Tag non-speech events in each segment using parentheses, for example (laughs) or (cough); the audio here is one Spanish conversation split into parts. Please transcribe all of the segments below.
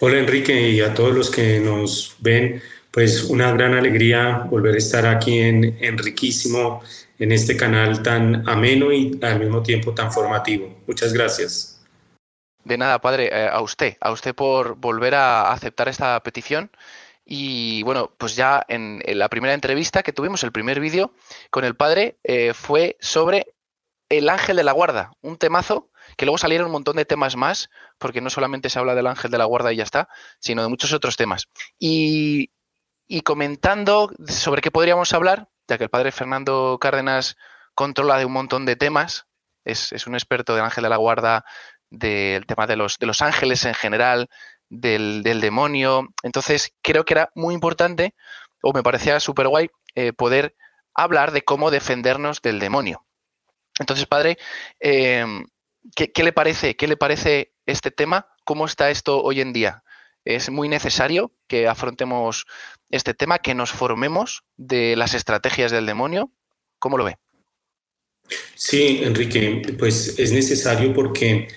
Hola Enrique y a todos los que nos ven, pues una gran alegría volver a estar aquí en Enriquísimo, en este canal tan ameno y al mismo tiempo tan formativo. Muchas gracias. De nada, padre, eh, a usted, a usted por volver a aceptar esta petición. Y bueno, pues ya en, la primera entrevista que tuvimos, el primer vídeo con el padre, eh, fue sobre el ángel de la guarda, un temazo que luego salieron un montón de temas más, porque no solamente se habla del ángel de la guarda y ya está, sino de muchos otros temas. Y, comentando sobre qué podríamos hablar, ya que el padre Fernando Cárdenas controla de un montón de temas, es, un experto del ángel de la guarda, del tema de los, de los ángeles en general, del, demonio. Entonces, creo que era muy importante, o me parecía súper guay, eh, poder hablar de cómo defendernos del demonio. Entonces, padre, eh, ¿Qué, le parece? ¿Qué le parece este tema? ¿Cómo está esto hoy en día? Es muy necesario que afrontemos este tema, que nos formemos de las estrategias del demonio. ¿Cómo lo ve? Sí, Enrique, pues es necesario porque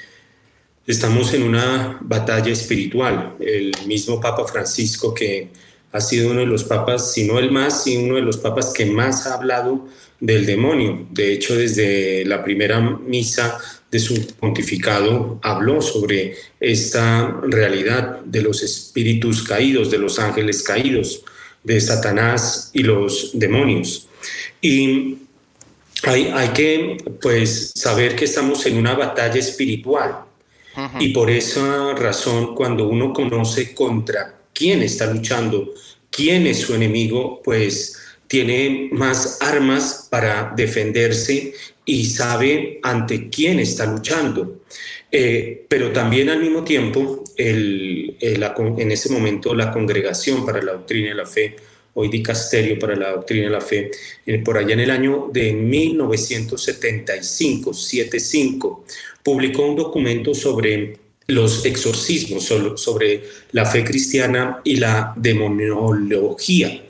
estamos en una batalla espiritual. El mismo Papa Francisco, que ha sido uno de los papas, si no el más, y uno de los papas que más ha hablado del demonio. De hecho, desde la primera misa de su pontificado habló sobre esta realidad de los espíritus caídos, de los ángeles caídos, de Satanás y los demonios. Y hay, hay que pues saber que estamos en una batalla espiritual. Y por esa razón, cuando uno conoce contra quién está luchando, quién es su enemigo, pues tiene más armas para defenderse y sabe ante quién está luchando. Eh, pero también al mismo tiempo, el, en ese momento la Congregación para la Doctrina de la Fe, hoy Dicasterio para la Doctrina de la Fe, eh, por allá en el año de 1975, 75, publicó un documento sobre los exorcismos, sobre la fe cristiana y la demonología.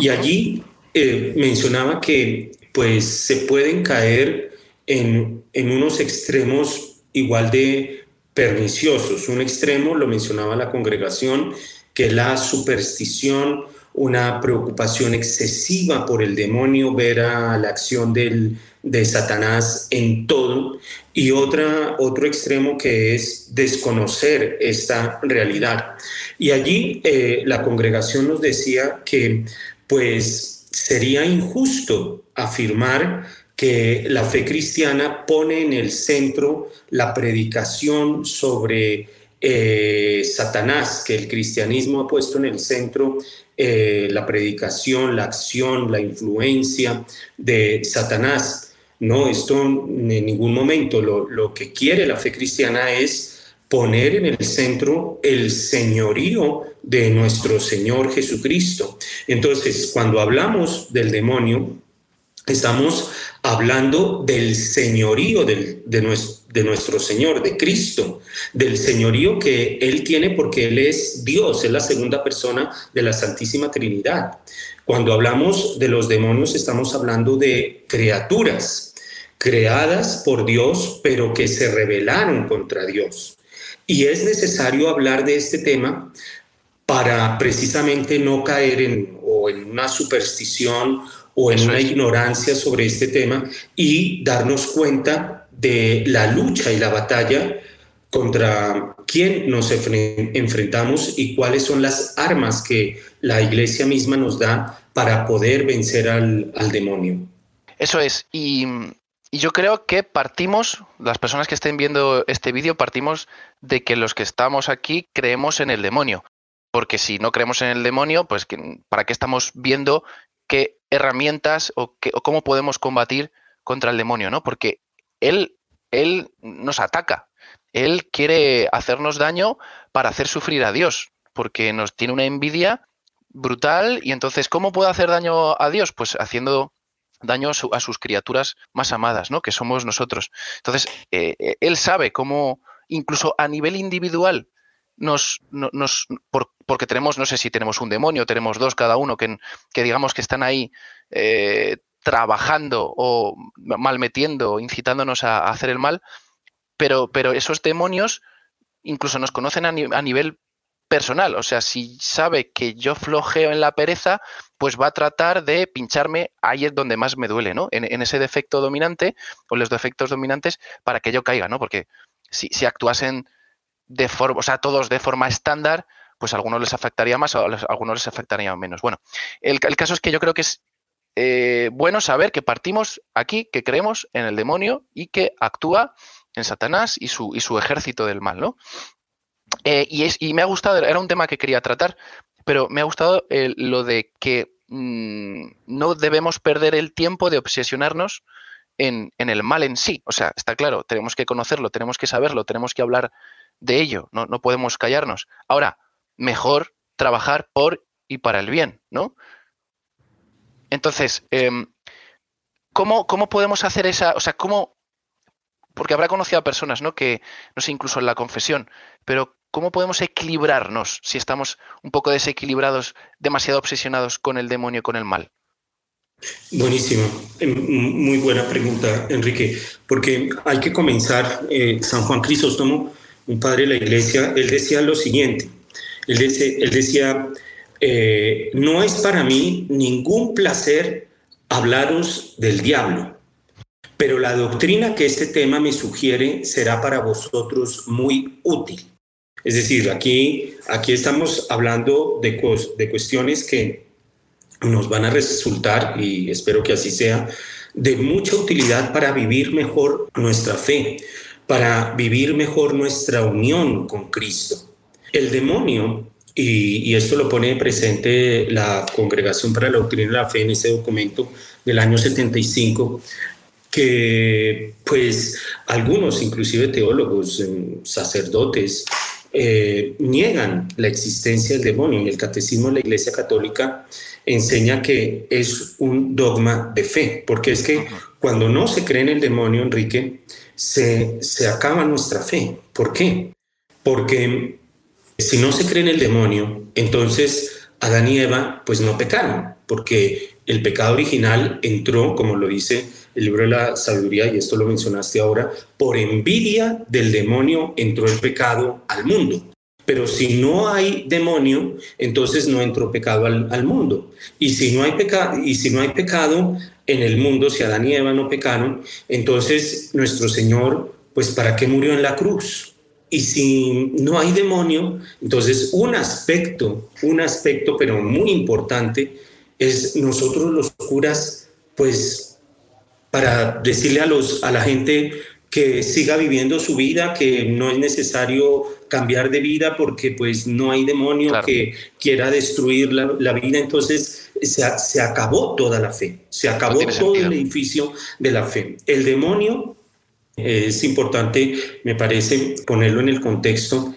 Y allí eh, mencionaba que pues se pueden caer en, en unos extremos igual de perniciosos. Un extremo, lo mencionaba la congregación, que la superstición, una preocupación excesiva por el demonio, ver a la acción del, de Satanás en todo, y otra, otro extremo que es desconocer esta realidad. Y allí eh, la congregación nos decía que pues sería injusto afirmar que la fe cristiana pone en el centro la predicación sobre eh, Satanás, que el cristianismo ha puesto en el centro eh, la predicación, la acción, la influencia de Satanás. No, esto en ningún momento. Lo, lo que quiere la fe cristiana es poner en el centro el señorío de nuestro Señor Jesucristo. Entonces, cuando hablamos del demonio, Estamos hablando del señorío de, nuestro, de, nuestro, Señor, de Cristo, del señorío que Él tiene porque Él es Dios, es la segunda persona de la Santísima Trinidad. Cuando hablamos de los demonios estamos hablando de criaturas creadas por Dios, pero que se rebelaron contra Dios. Y es necesario hablar de este tema para precisamente no caer en, o en una superstición o en una ignorancia sobre este tema y darnos cuenta de la lucha y la batalla contra quién nos enfrentamos y cuáles son las armas que la iglesia misma nos da para poder vencer al, demonio. Eso es. Y, y, yo creo que partimos, las personas que estén viendo este vídeo, partimos de que los que estamos aquí creemos en el demonio. Porque si no creemos en el demonio, pues ¿para qué estamos viendo qué herramientas o, cómo podemos combatir contra el demonio, ¿no? Porque él, él nos ataca, él quiere hacernos daño para hacer sufrir a Dios, porque nos tiene una envidia brutal y entonces, ¿cómo puede hacer daño a Dios? Pues haciendo daño a, sus criaturas más amadas, ¿no? Que somos nosotros. Entonces, eh, eh, él sabe cómo, incluso a nivel individual, nos, nos porque tenemos, no sé si tenemos un demonio, tenemos dos cada uno, que, digamos que están ahí eh, trabajando o malmetiendo, incitándonos a, hacer el mal, pero, pero esos demonios incluso nos conocen a, nivel personal. O sea, si sabe que yo flojeo en la pereza, pues va a tratar de pincharme ahí es donde más me duele, ¿no? En, ese defecto dominante o los defectos dominantes para que yo caiga, ¿no? Porque si, si actuasen de forma, o sea, todos de forma estándar, pues a algunos les afectaría más, a algunos les afectaría menos. Bueno, el, caso es que yo creo que es eh, bueno saber que partimos aquí, que creemos en el demonio y que actúa en Satanás y su, y su ejército del mal, ¿no? Eh, y, es, y me ha gustado, era un tema que quería tratar, pero me ha gustado eh, lo de que mm, no debemos perder el tiempo de obsesionarnos en, en, el mal en sí. O sea, está claro, tenemos que conocerlo, tenemos que saberlo, tenemos que hablar de ello, no, no podemos callarnos. Ahora, mejor trabajar por y para el bien, ¿no? Entonces, em, ¿cómo, ¿cómo, podemos hacer esa, o sea, cómo, porque habrá conocido a personas, ¿no? Que, no sé, incluso en la confesión, pero ¿cómo podemos equilibrarnos si estamos un poco desequilibrados, demasiado obsesionados con el demonio y con el mal? Buenísimo, em, muy buena pregunta, Enrique, porque hay que comenzar, eh, San Juan Crisóstomo, un padre de la iglesia, él decía lo siguiente, él, decía, eh, no es para mí ningún placer hablaros del diablo, pero la doctrina que este tema me sugiere será para vosotros muy útil. Es decir, aquí, aquí estamos hablando de, de cuestiones que nos van a resultar, y espero que así sea, de mucha utilidad para vivir mejor nuestra fe, para vivir mejor nuestra unión con Cristo. El demonio, y, esto lo pone presente la Congregación para la Doctrina de la Fe en ese documento del año 75, que pues algunos, inclusive teólogos, em, sacerdotes, eh, niegan la existencia del demonio y el catecismo de la Iglesia Católica enseña que es un dogma de fe, porque es que cuando no se cree en el demonio, Enrique, se, se acaba nuestra fe. ¿Por qué? Porque si no se cree en el demonio, entonces Adán y Eva pues no pecaron, porque el pecado original entró, como lo dice el libro de la sabiduría, y esto lo mencionaste ahora, por envidia del demonio entró el pecado al mundo. Pero si no hay demonio, entonces no entró pecado al, al mundo. Y si no hay pecado, y si no hay pecado en el mundo, si Adán y Eva no pecaron, entonces nuestro Señor, pues ¿para qué murió en la cruz? Y si no hay demonio, entonces un aspecto, un aspecto pero muy importante es nosotros los curas, pues para decirle a, los, a la gente que siga viviendo su vida, que no es necesario cambiar de vida porque pues no hay demonio que quiera destruir la, vida, entonces se, se, acabó toda la fe, se acabó todo el edificio de la fe. El demonio es importante, me parece, ponerlo en el contexto.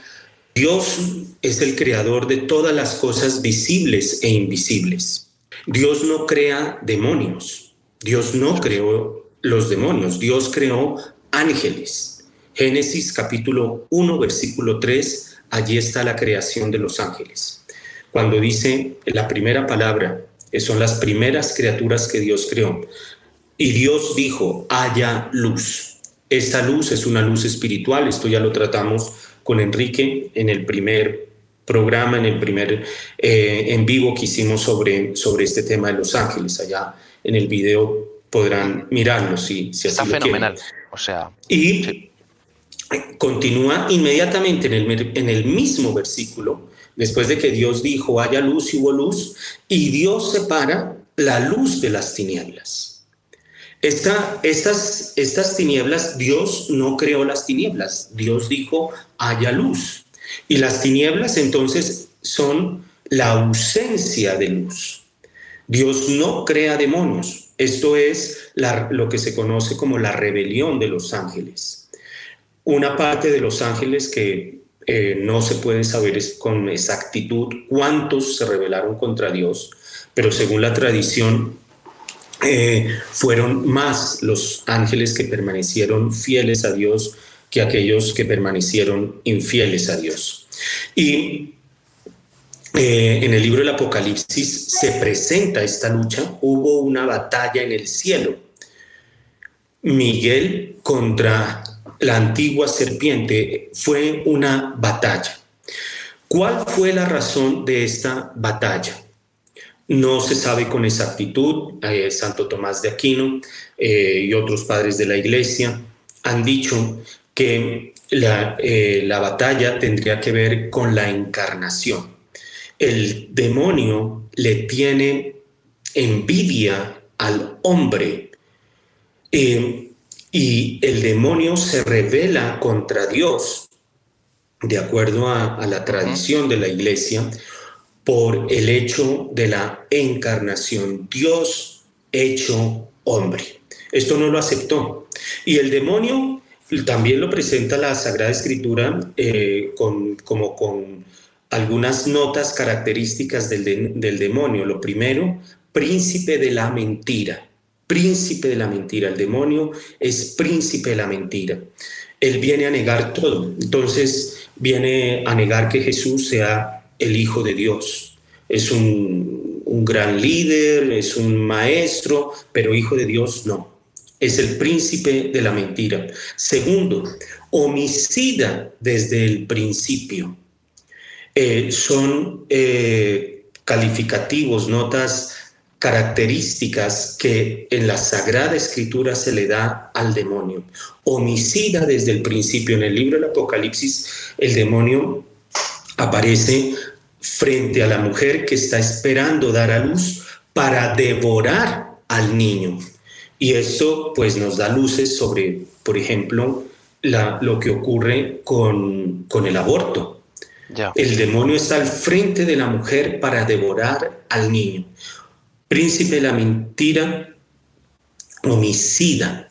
Dios es el creador de todas las cosas visibles e invisibles. Dios no crea demonios. Dios no creó los demonios. Dios creó ángeles. Génesis capítulo 1, versículo 3, allí está la creación de los ángeles. Cuando dice la primera palabra, son las primeras criaturas que Dios creó. Y Dios dijo, haya luz. Esta luz es una luz espiritual, esto ya lo tratamos con Enrique en el primer programa, en el primer eh, en vivo que hicimos sobre, sobre este tema de los ángeles. Allá en el video podrán mirarlo si, si Está fenomenal. O sea. Y continúa inmediatamente en el, en el mismo versículo, después de que Dios dijo, haya luz y hubo luz, y Dios separa la luz de las tinieblas estas, estas tinieblas, Dios no creó las tinieblas, Dios dijo, haya luz. Y las tinieblas entonces son la ausencia de luz. Dios no crea demonios. Esto es lo que se conoce como la rebelión de los ángeles. Una parte de los ángeles que eh, no se puede saber con exactitud cuántos se rebelaron contra Dios, pero según la tradición eh, fueron más los ángeles que permanecieron fieles a Dios que aquellos que permanecieron infieles a Dios. Y eh, en el libro del Apocalipsis se presenta esta lucha, hubo una batalla en el cielo. Miguel contra la antigua serpiente fue una batalla. ¿Cuál fue la razón de esta batalla? No se sabe con exactitud. Eh, Santo Tomás de Aquino eh, y otros padres de la Iglesia han dicho que la, eh, la batalla tendría que ver con la encarnación. El demonio le tiene envidia al hombre y el demonio se revela contra Dios, de acuerdo a, la tradición de la iglesia, por el hecho de la encarnación, Dios hecho hombre. Esto no lo aceptó. Y el demonio también lo presenta la Sagrada Escritura eh, con, como con algunas notas características del, del demonio. Lo primero, príncipe de la mentira príncipe de la mentira. El demonio es príncipe de la mentira. Él viene a negar todo. Entonces viene a negar que Jesús sea el Hijo de Dios. Es un, gran líder, es un maestro, pero Hijo de Dios no. Es el príncipe de la mentira. Segundo, homicida desde el principio. Eh, son eh, calificativos, notas características que en la Sagrada Escritura se le da al demonio. Homicida desde el principio. En el libro del Apocalipsis, el demonio aparece frente a la mujer que está esperando dar a luz para devorar al niño. Y esto pues nos da luces sobre, por ejemplo, la, lo que ocurre con, con el aborto. El demonio está al frente de la mujer para devorar al niño príncipe de la mentira, homicida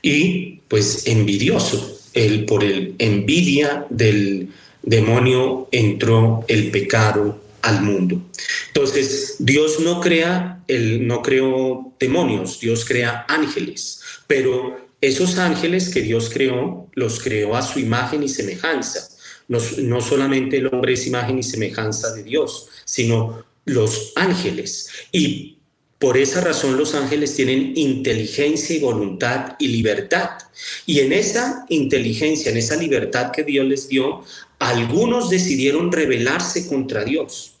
y pues envidioso. El, por el envidia del demonio entró el pecado al mundo. Entonces, Dios no crea, el, no creó demonios, Dios crea ángeles, pero esos ángeles que Dios creó, los creó a su imagen y semejanza. No, no solamente el hombre es imagen y semejanza de Dios, sino los ángeles. Y por esa razón los ángeles tienen inteligencia y voluntad y libertad. Y en esa inteligencia, en esa libertad que Dios les dio, algunos decidieron rebelarse contra Dios.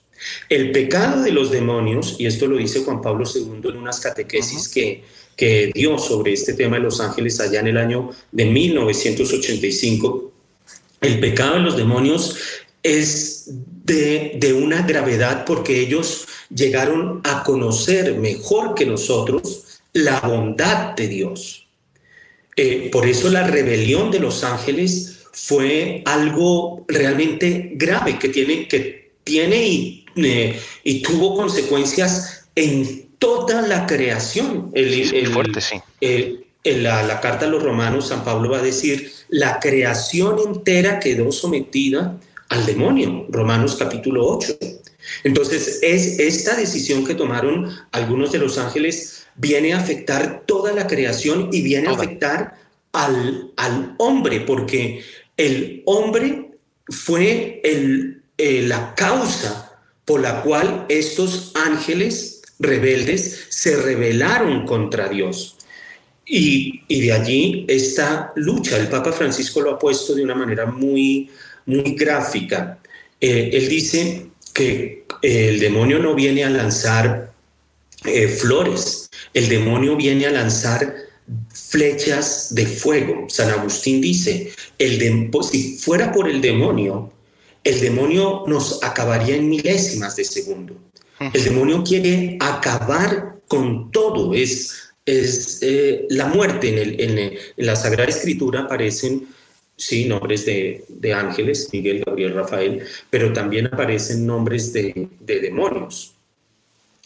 El pecado de los demonios, y esto lo dice Juan Pablo II en unas catequesis que, que dio sobre este tema de los ángeles allá en el año de 1985, el pecado de los demonios es de, de, una gravedad porque ellos llegaron a conocer mejor que nosotros la bondad de Dios. Eh, por eso la rebelión de los ángeles fue algo realmente grave que tiene, que tiene y, eh, y tuvo consecuencias en toda la creación. El, fuerte, sí. en la, la carta a los romanos, San Pablo va a decir, la creación entera quedó sometida al demonio, Romanos capítulo 8. Entonces, es esta decisión que tomaron algunos de los ángeles viene a afectar toda la creación y viene a afectar al, al, hombre, porque el hombre fue eh, la causa por la cual estos ángeles rebeldes se rebelaron contra Dios. Y, de allí esta lucha, el Papa Francisco lo ha puesto de una manera muy muy gráfica. Eh, él dice que el demonio no viene a lanzar eh, flores, el demonio viene a lanzar flechas de fuego. San Agustín dice, el si fuera por el demonio, el demonio nos acabaría en milésimas de segundo. El demonio quiere acabar con todo, es, es eh, la muerte. En, el, en, en, la Sagrada Escritura aparecen sí, nombres de, ángeles, Miguel, Gabriel, Rafael, pero también aparecen nombres de, demonios.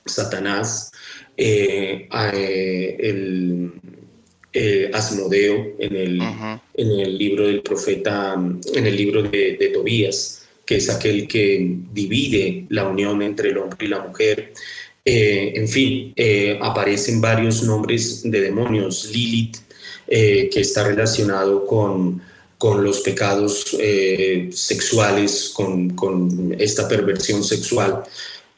Satanás, eh, eh, el eh, Asmodeo en el, en el libro del profeta, en el libro de, Tobías, que es aquel que divide la unión entre el hombre y la mujer. en fin, aparecen varios nombres de demonios. Lilith, que está relacionado con con los pecados eh, sexuales, con, esta perversión sexual,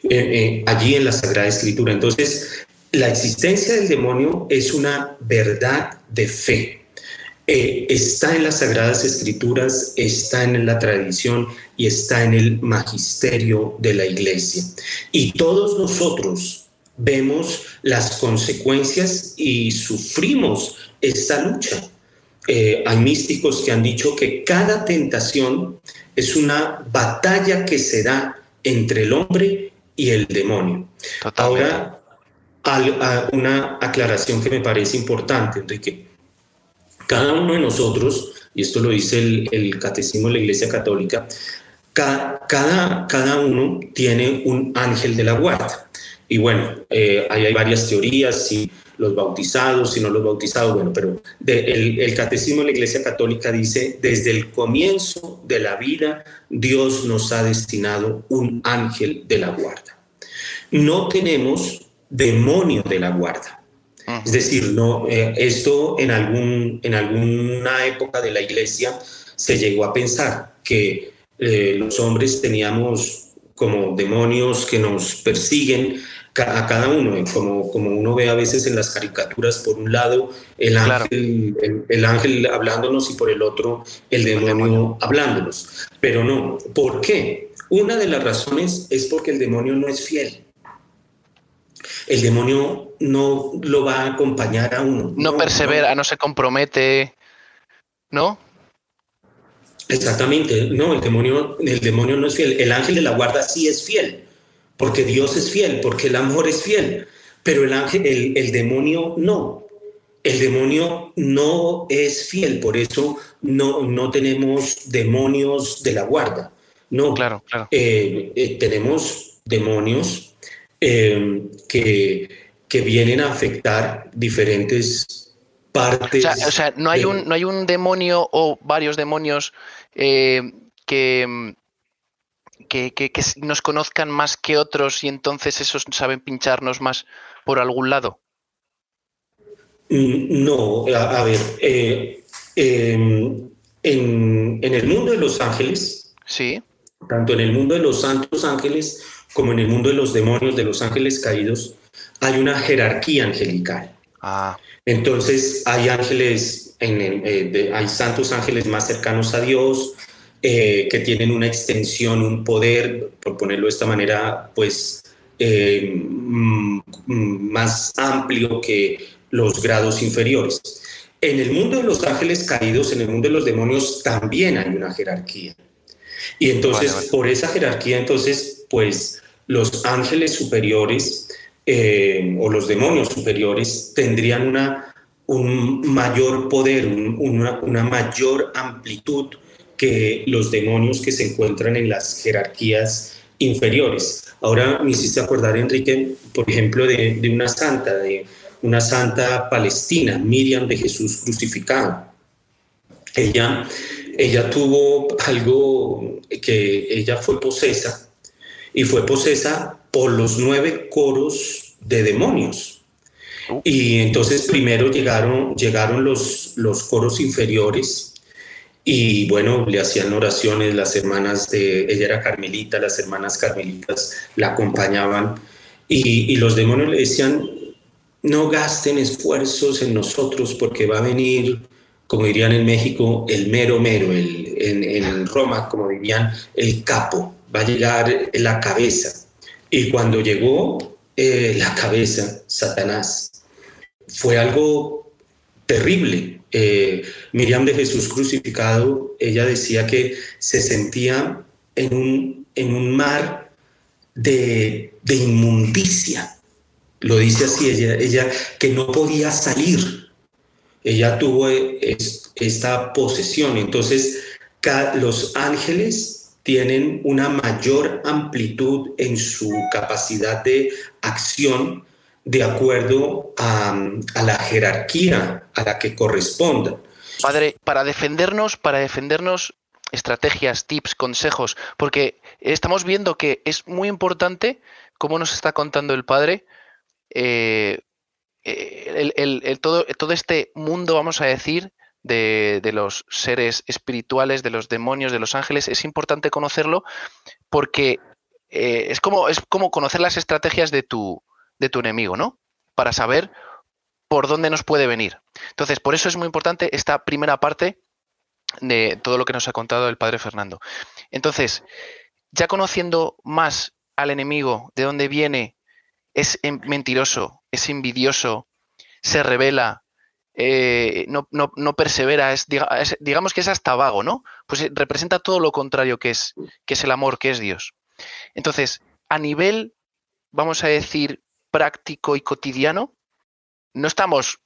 eh, eh, allí en la Sagrada Escritura. Entonces, la existencia del demonio es una verdad de fe. eh, está en las Sagradas Escrituras, está en la tradición y está en el magisterio de la Iglesia. Y todos nosotros vemos las consecuencias y sufrimos esta lucha. Eh, hay místicos que han dicho que cada tentación es una batalla que se da entre el hombre y el demonio. Ahora, una aclaración que me parece importante, Enrique. Cada uno de nosotros, y esto lo dice el, Catecismo de la Iglesia Católica, cada, cada uno tiene un ángel de la guarda. Y bueno, eh, ahí hay varias teorías, si los bautizados, si no los bautizados, bueno, pero el, Catecismo de la Iglesia Católica dice, desde el comienzo de la vida, Dios nos ha destinado un ángel de la guarda. No tenemos demonio de la guarda. Es decir, no, eh, esto en, algún, en alguna época de la iglesia se llegó a pensar que eh, los hombres teníamos como demonios que nos persiguen a cada uno, como, como uno ve a veces en las caricaturas, por un lado el ángel, el, ángel hablándonos y por el otro el demonio hablándonos. Pero no, ¿por qué? Una de las razones es porque el demonio no es fiel el demonio no lo va a acompañar a uno. No, persevera, no. se compromete, ¿no? Exactamente, no, el demonio, el demonio no es fiel. El ángel de la guarda sí es fiel, porque Dios es fiel, porque el amor es fiel, pero el ángel, el, demonio no. El demonio no es fiel, por eso no, no tenemos demonios de la guarda. No, claro, claro. Eh, eh, tenemos demonios Em, que, que, vienen a afectar diferentes partes. O sea, no, hay un, no hay un demonio o varios demonios eh, que, que, que, nos conozcan más que otros y entonces esos saben pincharnos más por algún lado. Mm, no, a, ver, eh, em, en, en, el mundo de los ángeles, sí. tanto en el mundo de los santos ángeles como en el mundo de los demonios, de los ángeles caídos, hay una jerarquía angelical. Ah. Entonces hay ángeles, en eh, hay santos ángeles más cercanos a Dios, eh, que tienen una extensión, un poder, por ponerlo de esta manera, pues eh, mm, más amplio que los grados inferiores. En el mundo de los ángeles caídos, en el mundo de los demonios, también hay una jerarquía. Y entonces, por esa jerarquía, entonces, pues los ángeles superiores eh, o los demonios superiores tendrían una, un mayor poder, una, una, mayor amplitud que los demonios que se encuentran en las jerarquías inferiores. Ahora me hiciste acordar, Enrique, por ejemplo, de, de una santa, de una santa palestina, Miriam de Jesús crucificado. Ella ella tuvo algo que ella fue posesa y fue posesa por los nueve coros de demonios. Y entonces primero llegaron, llegaron los, los coros inferiores y bueno, le hacían oraciones las hermanas de, ella era carmelita, las hermanas carmelitas la acompañaban y, y los demonios le decían, no gasten esfuerzos en nosotros porque va a venir como dirían en México, el mero mero, el, en, Roma, como dirían, el capo, va a llegar la cabeza. Y cuando llegó eh, la cabeza, Satanás, fue algo terrible. Eh, Miriam de Jesús crucificado, ella decía que se sentía en un, en un mar de, de inmundicia. Lo dice así ella, ella, que no podía salir ella tuvo eh, esta posesión. Entonces, los ángeles tienen una mayor amplitud en su capacidad de acción de acuerdo a, la jerarquía a la que correspondan. Padre, para defendernos, para defendernos, estrategias, tips, consejos, porque estamos viendo que es muy importante, como nos está contando el padre, eh, eh, el, todo, este mundo, vamos a decir, de, los seres espirituales, de los demonios, de los ángeles, es importante conocerlo porque eh, es, como, es como conocer las estrategias de tu, de tu enemigo, ¿no? Para saber por dónde nos puede venir. Entonces, por eso es muy importante esta primera parte de todo lo que nos ha contado el padre Fernando. Entonces, ya conociendo más al enemigo, de dónde viene, es mentiroso, es envidioso, se revela, eh, no, persevera, es, digamos que es hasta vago, ¿no? Pues eh, representa todo lo contrario que es, que es el amor, que es Dios. Entonces, a nivel, vamos a decir, práctico y cotidiano, no estamos,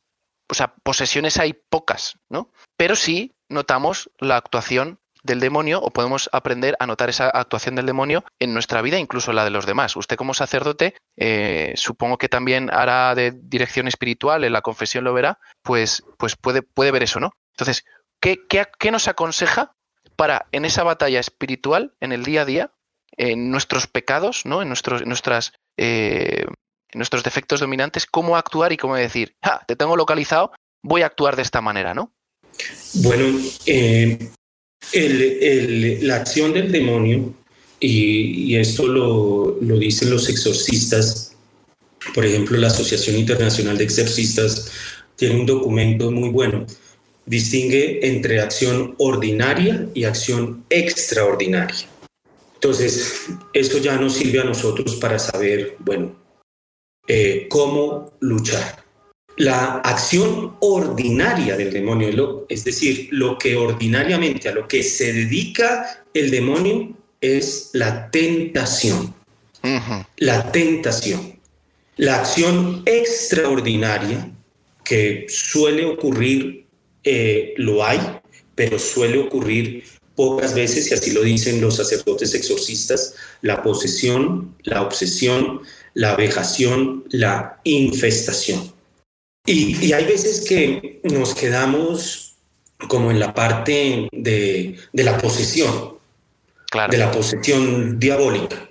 o sea, posesiones hay pocas, ¿no? Pero sí notamos la actuación del demonio o podemos aprender a notar esa actuación del demonio en nuestra vida, incluso la de los demás. Usted como sacerdote, eh, supongo que también hará de dirección espiritual, en la confesión lo verá, pues, pues puede, puede ver eso, ¿no? Entonces, ¿qué, qué, nos aconseja para en esa batalla espiritual, en el día a día, en nuestros pecados, ¿no? En nuestros, nuestras, eh, nuestros defectos dominantes, cómo actuar y cómo decir, ah, te tengo localizado, voy a actuar de esta manera, ¿no? Bueno, eh, la acción del demonio, y, esto lo, dicen los exorcistas, por ejemplo, la Asociación Internacional de Exorcistas tiene un documento muy bueno, distingue entre acción ordinaria y acción extraordinaria. Entonces, esto ya nos sirve a nosotros para saber, bueno, eh, cómo luchar la acción ordinaria del demonio, es decir, lo que ordinariamente a lo que se dedica el demonio es la tentación. La tentación. La acción extraordinaria que suele ocurrir, eh, lo hay, pero suele ocurrir pocas veces, y así lo dicen los sacerdotes exorcistas, la posesión, la obsesión, la vejación, la infestación. Y, hay veces que nos quedamos como en la parte de, la posesión, de la posesión diabólica.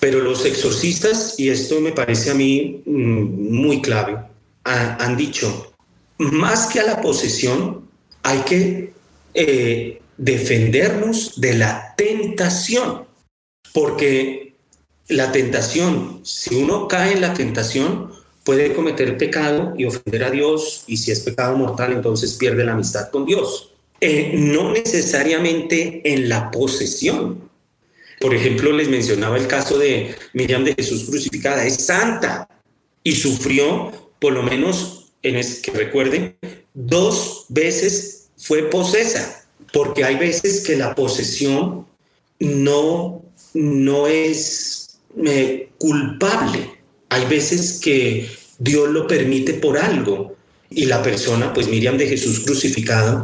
Pero los exorcistas, y esto me parece a mí mm, muy clave, han dicho, más que a la posesión, hay que eh, defendernos de la tentación, porque la tentación, si uno cae en la tentación, puede cometer pecado y ofender a Dios, y si es pecado mortal, entonces pierde la amistad con Dios. Eh, no necesariamente en la posesión. Por ejemplo, les mencionaba el caso de Miriam de Jesús crucificada, es santa y sufrió, por lo menos, en es, que recuerden, dos veces fue posesa, porque hay veces que la posesión no, no es eh, culpable hay veces que Dios lo permite por algo y la persona, pues Miriam de Jesús crucificada,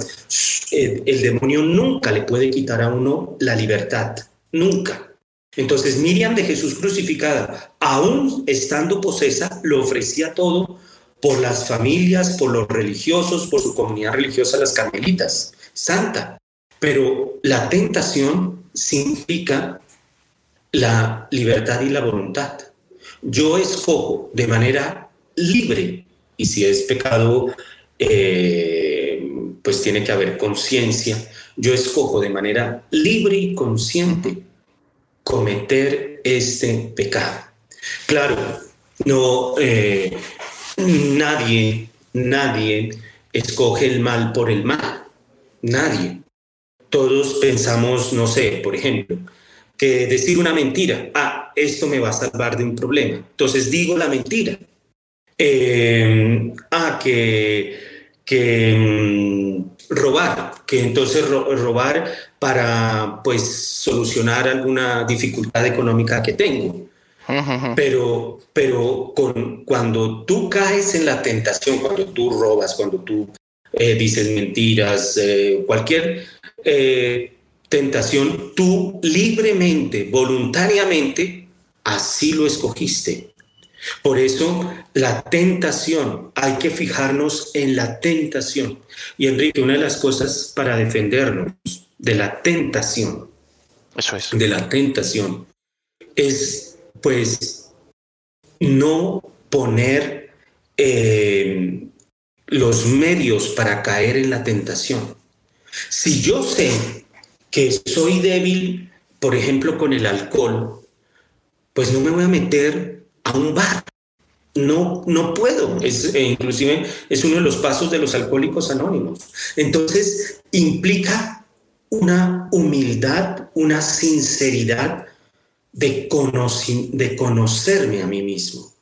eh, el demonio nunca le puede quitar a uno la libertad, nunca. Entonces Miriam de Jesús crucificada, aún estando posesa, lo ofrecía todo por las familias, por los religiosos, por su comunidad religiosa, las carmelitas, santa. Pero la tentación significa la libertad y la voluntad yo escojo de manera libre, y si es pecado, eh, pues tiene que haber conciencia, yo escojo de manera libre y consciente cometer este pecado. Claro, no, eh, nadie, nadie escoge el mal por el mal, nadie. Todos pensamos, no sé, por ejemplo, que decir una mentira, ah, esto me va a salvar de un problema. Entonces digo la mentira. Eh, ah, que, que mm, robar, que entonces robar para pues solucionar alguna dificultad económica que tengo. Pero, pero con, cuando tú caes en la tentación, cuando tú robas, cuando tú eh, dices mentiras, eh, cualquier tentación, tú libremente, voluntariamente, así lo escogiste. Por eso la tentación, hay que fijarnos en la tentación. Y Enrique, una de las cosas para defendernos de la tentación, eso es. De la tentación, es pues no poner eh, los medios para caer en la tentación. Si yo sé que soy débil, por ejemplo, con el alcohol, pues no me voy a meter a un bar. no, no puedo. Es, e inclusive es uno de los pasos de los alcohólicos anónimos. Entonces, implica una humildad, una sinceridad de, de conocerme a mí mismo.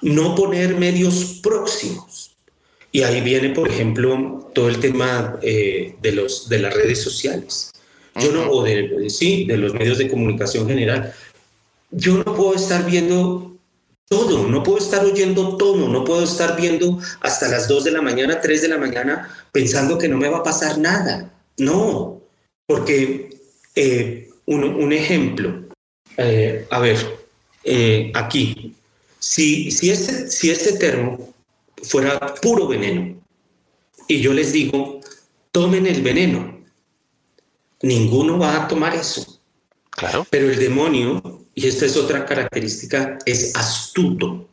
No poner medios próximos. Y ahí viene, por ejemplo, todo el tema eh, de, los, de las redes sociales. Yo no, o de, sí, de los medios de comunicación general. Yo no puedo estar viendo todo, no puedo estar oyendo todo, no puedo estar viendo hasta las 2 de la mañana, 3 de la mañana, pensando que no me va a pasar nada. No, porque eh, un, ejemplo, eh, a ver, eh, aquí, si, si, este, si este termo fuera puro veneno y yo les digo, tomen el veneno, ninguno va a tomar eso. Claro. Pero el demonio y esta es otra característica, es astuto.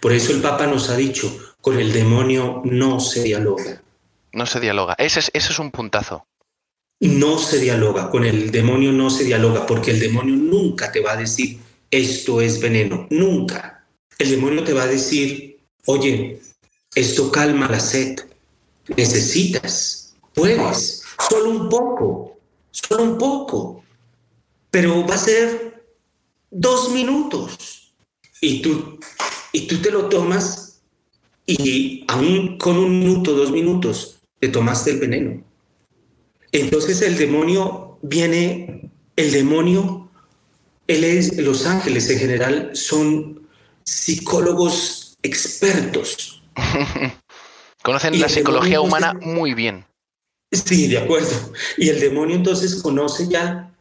Por eso el Papa nos ha dicho, con el demonio no se dialoga. No se dialoga. Ese es, ese es un puntazo. No se dialoga, con el demonio no se dialoga, porque el demonio nunca te va a decir, esto es veneno, nunca. El demonio te va a decir, oye, esto calma la sed, necesitas, puedes, solo un poco, solo un poco, pero va a ser dos minutos y tú, y tú te lo tomas y aún con un minuto, dos minutos, te tomaste el veneno. Entonces el demonio viene, el demonio, él es, los ángeles en general son psicólogos expertos. (laughs) Conocen la psicología humana muy bien. Sí, de acuerdo. Y el demonio entonces conoce ya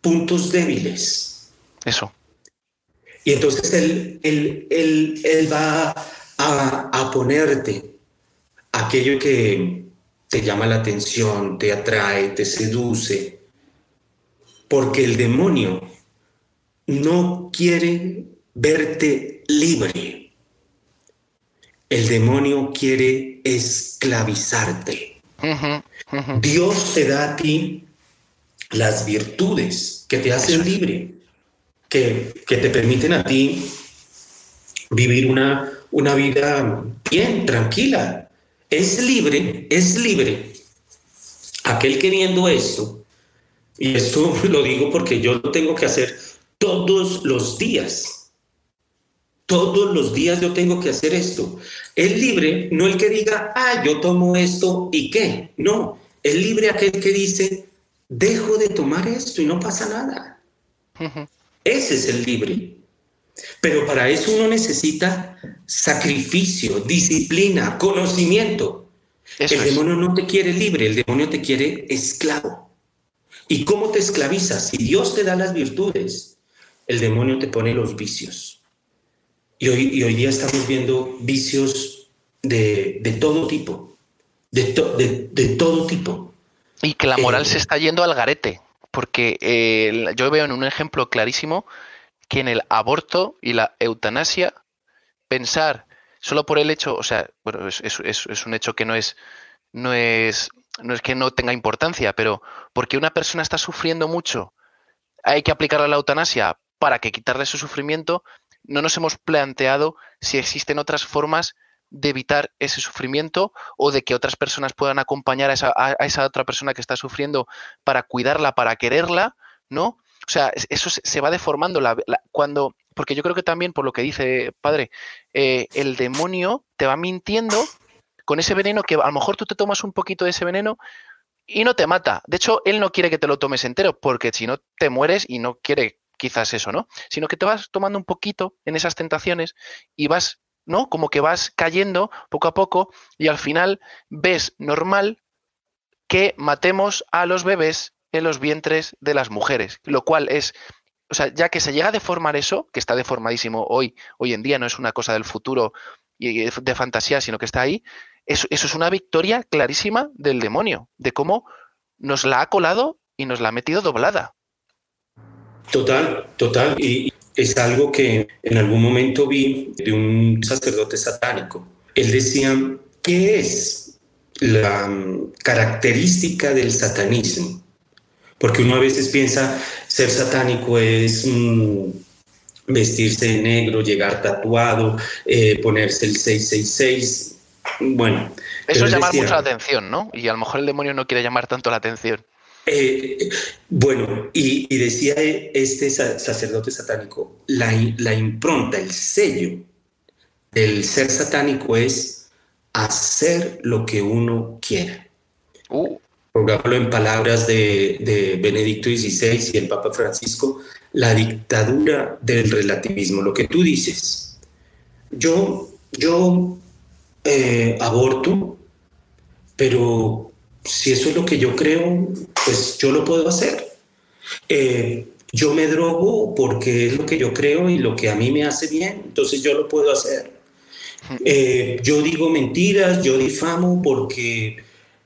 puntos débiles eso. Y entonces él, él, va a, a, ponerte aquello que te llama la atención, te atrae, te seduce, porque el demonio no quiere verte libre. El demonio quiere esclavizarte. Dios te da a ti las virtudes que te hacen libre que, te permiten a ti vivir una, una vida bien, tranquila. Es libre, es libre. Aquel queriendo esto, y esto (laughs) lo digo porque yo lo tengo que hacer todos los días. Todos los días yo tengo que hacer esto. Es libre, no el que diga, ah, yo tomo esto y qué. No, es libre aquel que dice, dejo de tomar esto y no pasa nada. (laughs) Ese es el libre. Pero para eso uno necesita sacrificio, disciplina, conocimiento. el demonio no te quiere libre, el demonio te quiere esclavo. ¿Y cómo te esclavizas? Si Dios te da las virtudes, el demonio te pone los vicios. Y hoy, hoy día estamos viendo vicios de, todo tipo, de, de, todo tipo. Y que la moral eh, se está yendo al garete porque eh, yo veo en un ejemplo clarísimo que en el aborto y la eutanasia, pensar solo por el hecho, o sea, bueno, es, un hecho que no es, no es, no es que no tenga importancia, pero porque una persona está sufriendo mucho, hay que aplicarle la eutanasia para que quitarle su sufrimiento, no nos hemos planteado si existen otras formas de evitar ese sufrimiento o de que otras personas puedan acompañar a esa, a esa otra persona que está sufriendo para cuidarla, para quererla, ¿no? O sea, eso se va deformando la, cuando, porque yo creo que también, por lo que dice padre, eh, el demonio te va mintiendo con ese veneno que a lo mejor tú te tomas un poquito de ese veneno y no te mata. De hecho, él no quiere que te lo tomes entero, porque si no te mueres y no quiere quizás eso, ¿no? Sino que te vas tomando un poquito en esas tentaciones y vas ¿no? Como que vas cayendo poco a poco y al final ves normal que matemos a los bebés en los vientres de las mujeres, lo cual es, o sea, ya que se llega a deformar eso, que está deformadísimo hoy, hoy en día, no es una cosa del futuro y de fantasía, sino que está ahí, eso, eso es una victoria clarísima del demonio, de cómo nos la ha colado y nos la ha metido doblada. Total, total. Y, es algo que en algún momento vi de un sacerdote satánico. Él decía, ¿qué es la mm, característica del satanismo? Porque uno a veces piensa, ser satánico es mm, vestirse de negro, llegar tatuado, eh, ponerse el 666. Bueno. Eso es llamar mucho la atención, ¿no? Y a lo mejor el demonio no quiere llamar tanto la atención. Eh, bueno, y, decía este sacerdote satánico, la, la impronta, el sello del ser satánico es hacer lo que uno quiera. Uh. Por en palabras de, Benedicto XVI y el Papa Francisco, la dictadura del relativismo, lo que tú dices. Yo, yo eh, aborto, pero si eso es lo que yo creo, pues yo lo puedo hacer. Eh, yo me drogo porque es lo que yo creo y lo que a mí me hace bien, entonces yo lo puedo hacer. Eh, yo digo mentiras, yo difamo porque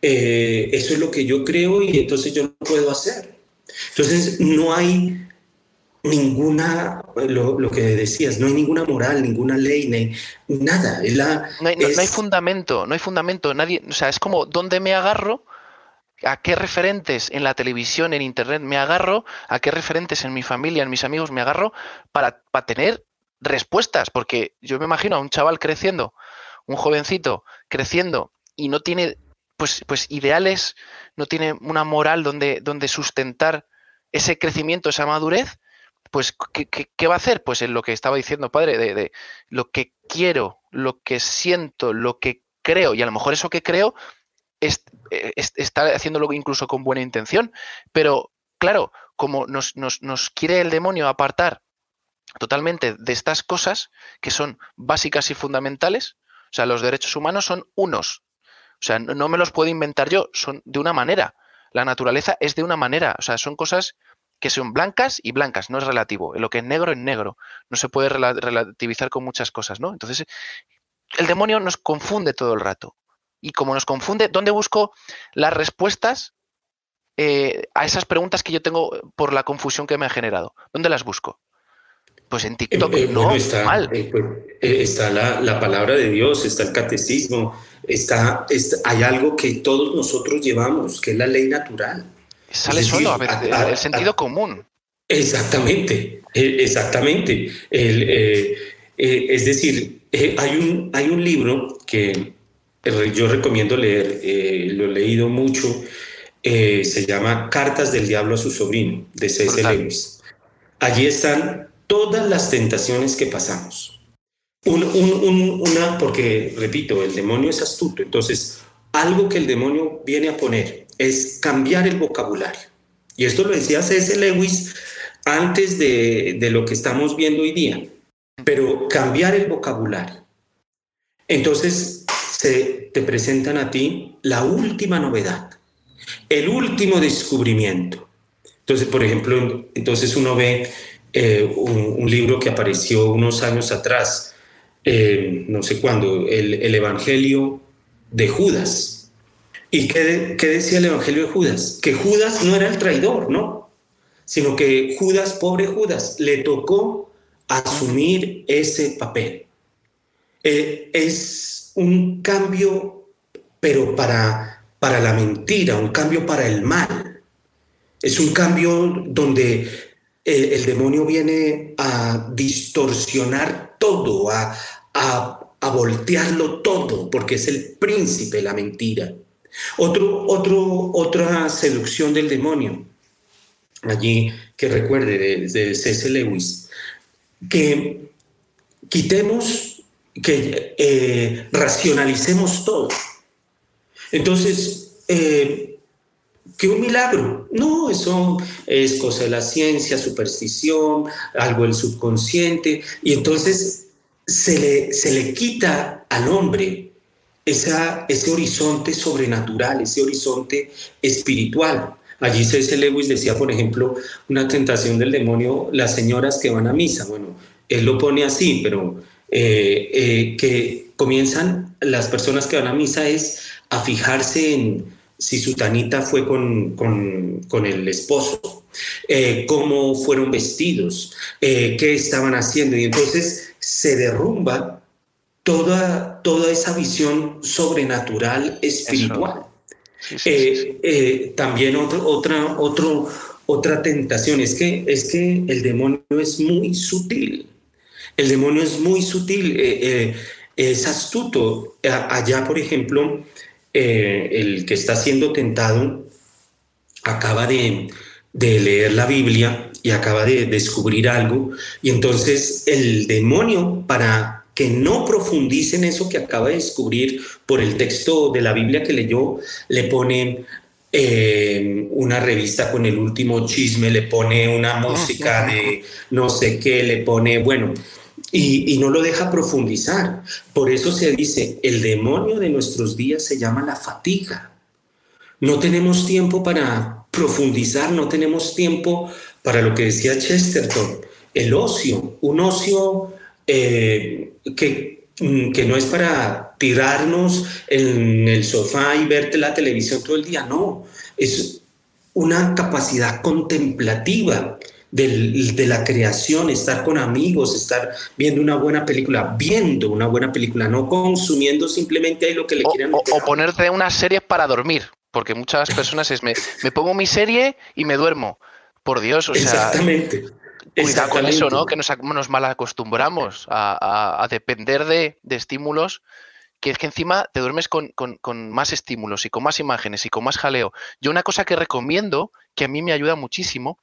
eh, eso es lo que yo creo y entonces yo lo puedo hacer. Entonces no hay ninguna, lo, que decías, no hay ninguna moral, ninguna ley, nada. no, hay, no, hay, fundamento, no hay fundamento. Nadie, o sea, es como dónde me agarro, a qué referentes en la televisión, en internet me agarro, a qué referentes en mi familia, en mis amigos me agarro para, para tener respuestas, porque yo me imagino a un chaval creciendo, un jovencito creciendo y no tiene pues, pues ideales, no tiene una moral donde, donde sustentar ese crecimiento, esa madurez, pues ¿qué, va a hacer? Pues en lo que estaba diciendo padre, de, lo que quiero, lo que siento, lo que creo, y a lo mejor eso que creo está haciéndolo incluso con buena intención, pero claro, como nos, nos, nos quiere el demonio apartar totalmente de estas cosas que son básicas y fundamentales. O sea, los derechos humanos son unos. O sea, no, me los puedo inventar yo, son de una manera. La naturaleza es de una manera. O sea, son cosas que son blancas y blancas, no es relativo. Lo que es negro es negro. No se puede relativizar con muchas cosas, ¿no? Entonces, el demonio nos confunde todo el rato. Y como nos confunde, ¿dónde busco las respuestas eh, a esas preguntas que yo tengo por la confusión que me ha generado? ¿Dónde las busco? Pues en TikTok eh, eh, no, está, mal. Pues, está la, palabra de Dios, está el catecismo, está, hay algo que todos nosotros llevamos, que es la ley natural. Sale solo a veces, el sentido común. Exactamente, exactamente. es decir, hay, un, hay un libro que yo recomiendo leer, lo he leído mucho, se llama Cartas del Diablo a su sobrino, de C.S. Lewis. Allí están todas las tentaciones que pasamos. una, porque, repito, el demonio es astuto, entonces algo que el demonio viene a poner es cambiar el vocabulario. Y esto lo decía C.S. Lewis antes de, de lo que estamos viendo hoy día, pero cambiar el vocabulario. Entonces se te presentan a ti la última novedad, el último descubrimiento. Entonces, por ejemplo, entonces uno ve eh, un, libro que apareció unos años atrás, eh, no sé cuándo, el, Evangelio de Judas. ¿Y qué, qué, decía el Evangelio de Judas? Que Judas no era el traidor, ¿no? Sino que Judas, pobre Judas, le tocó asumir ese papel. Eh, es un cambio, pero para, para la mentira, un cambio para el mal. Es un cambio donde el, demonio viene a distorsionar todo, a, a, voltearlo todo, porque es el príncipe la mentira. Otro, otro, otra seducción del demonio, allí que recuerde de, de. Lewis, que quitemos, que eh, racionalicemos todo. Entonces, eh, un milagro. No, eso es cosa de la ciencia, superstición, algo del subconsciente. Y entonces se le, se le quita al hombre esa, ese horizonte sobrenatural, ese horizonte espiritual. Allí C.S. Lewis decía, por ejemplo, una tentación del demonio, las señoras que van a misa. Bueno, él lo pone así, pero eh, eh, que comienzan las personas que van a misa es a fijarse en si su tanita fue con, con, el esposo, eh, cómo fueron vestidos, qué estaban haciendo. Y entonces se derrumba toda, toda esa visión sobrenatural, espiritual. También otro, otra, otro, otra tentación es que, es que el demonio es muy sutil. El demonio es muy sutil, eh, es astuto. Allá, por ejemplo, el que está siendo tentado acaba de, de leer la Biblia y acaba de descubrir algo. Y entonces el demonio, para que no profundice en eso que acaba de descubrir por el texto de la Biblia que leyó, le pone eh, una revista con el último chisme, le pone una música de no sé qué, le pone, bueno, y, no lo deja profundizar. Por eso se dice, el demonio de nuestros días se llama la fatiga. No tenemos tiempo para profundizar, no tenemos tiempo para lo que decía Chesterton, el ocio, un ocio eh, que, mm, que no es para tirarnos en el sofá y ver la televisión todo el día, no, es una capacidad contemplativa de la creación, estar con amigos, estar viendo una buena película, viendo una buena película, no consumiendo simplemente ahí lo que le quieran. O, o, ponerte unas series para dormir, porque muchas personas es me, me pongo mi serie y me duermo. Por Dios, o sea. Exactamente. Cuidado con eso, ¿no? Que nos, nos mal acostumbramos a, depender de, estímulos que es que encima te duermes con, más estímulos y con más imágenes y con más jaleo. Yo una cosa que recomiendo, que a mí me ayuda muchísimo,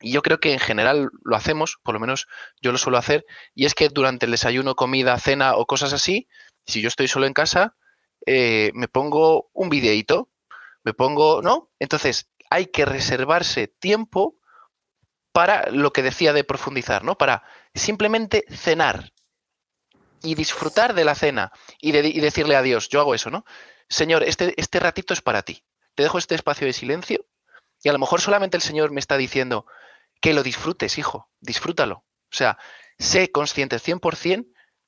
y yo creo que en general lo hacemos, por lo menos yo lo suelo hacer, y es que durante el desayuno, comida, cena o cosas así, si yo estoy solo en casa, eh, me pongo un videíto, me pongo, ¿no? Entonces, hay que reservarse tiempo para lo que decía de profundizar, ¿no? Para simplemente cenar y disfrutar de la cena y, decirle a Dios, yo hago eso, ¿no? Señor, este, este ratito es para ti. Te dejo este espacio de silencio y a lo mejor solamente el Señor me está diciendo que lo disfrutes, hijo, disfrútalo. O sea, sé consciente 100%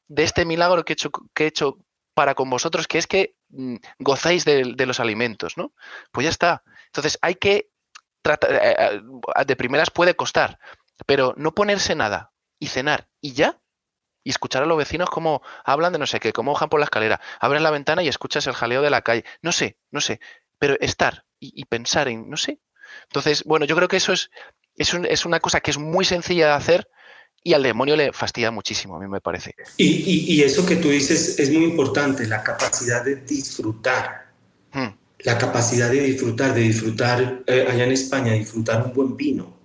de este milagro que he hecho, que he hecho para con vosotros, que es que mm, gozáis de, los alimentos, ¿no? Pues ya está. Entonces hay que tratar, eh, eh, de primeras puede costar, pero no ponerse nada y cenar y ya, y escuchar a los vecinos cómo hablan de no sé qué, cómo bajan por la escalera, abren la ventana y escuchas el jaleo de la calle, no sé, no sé, pero estar y, pensar en, no sé. Entonces, bueno, yo creo que eso es, es, es una cosa que es muy sencilla de hacer, y al demonio le fastidia muchísimo, a mí me parece. Y, y, eso que tú dices es muy importante, la capacidad de disfrutar. Hmm la capacidad de disfrutar, de disfrutar eh, allá en España, disfrutar un buen vino,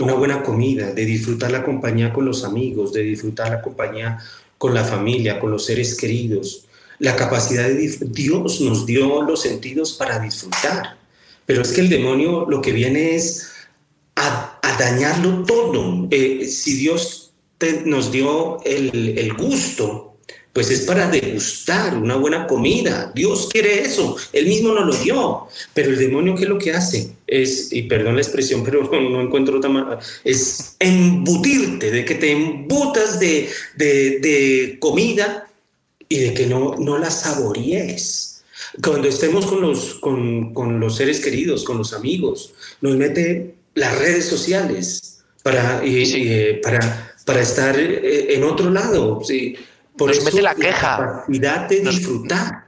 una buena comida, de disfrutar la compañía con los amigos, de disfrutar la compañía con la familia, con los seres queridos. La capacidad de Dios nos dio los sentidos para disfrutar, pero es que el demonio lo que viene es a, dañarlo todo. Eh, si Dios nos dio el, el gusto pues es para degustar una buena comida. Dios quiere eso, Él mismo nos lo dio. Pero el demonio, ¿qué es lo que hace? Es, y perdón la expresión, (laughs) pero no, encuentro otra manera, es embutirte, de que te embutas de, de, comida y de que no, no la saborees. Cuando estemos con los, con, con los seres queridos, con los amigos, nos mete las redes sociales para, eh, para, para estar eh, en otro lado. ¿sí? Por nos mete la queja. La capacidad de disfrutar.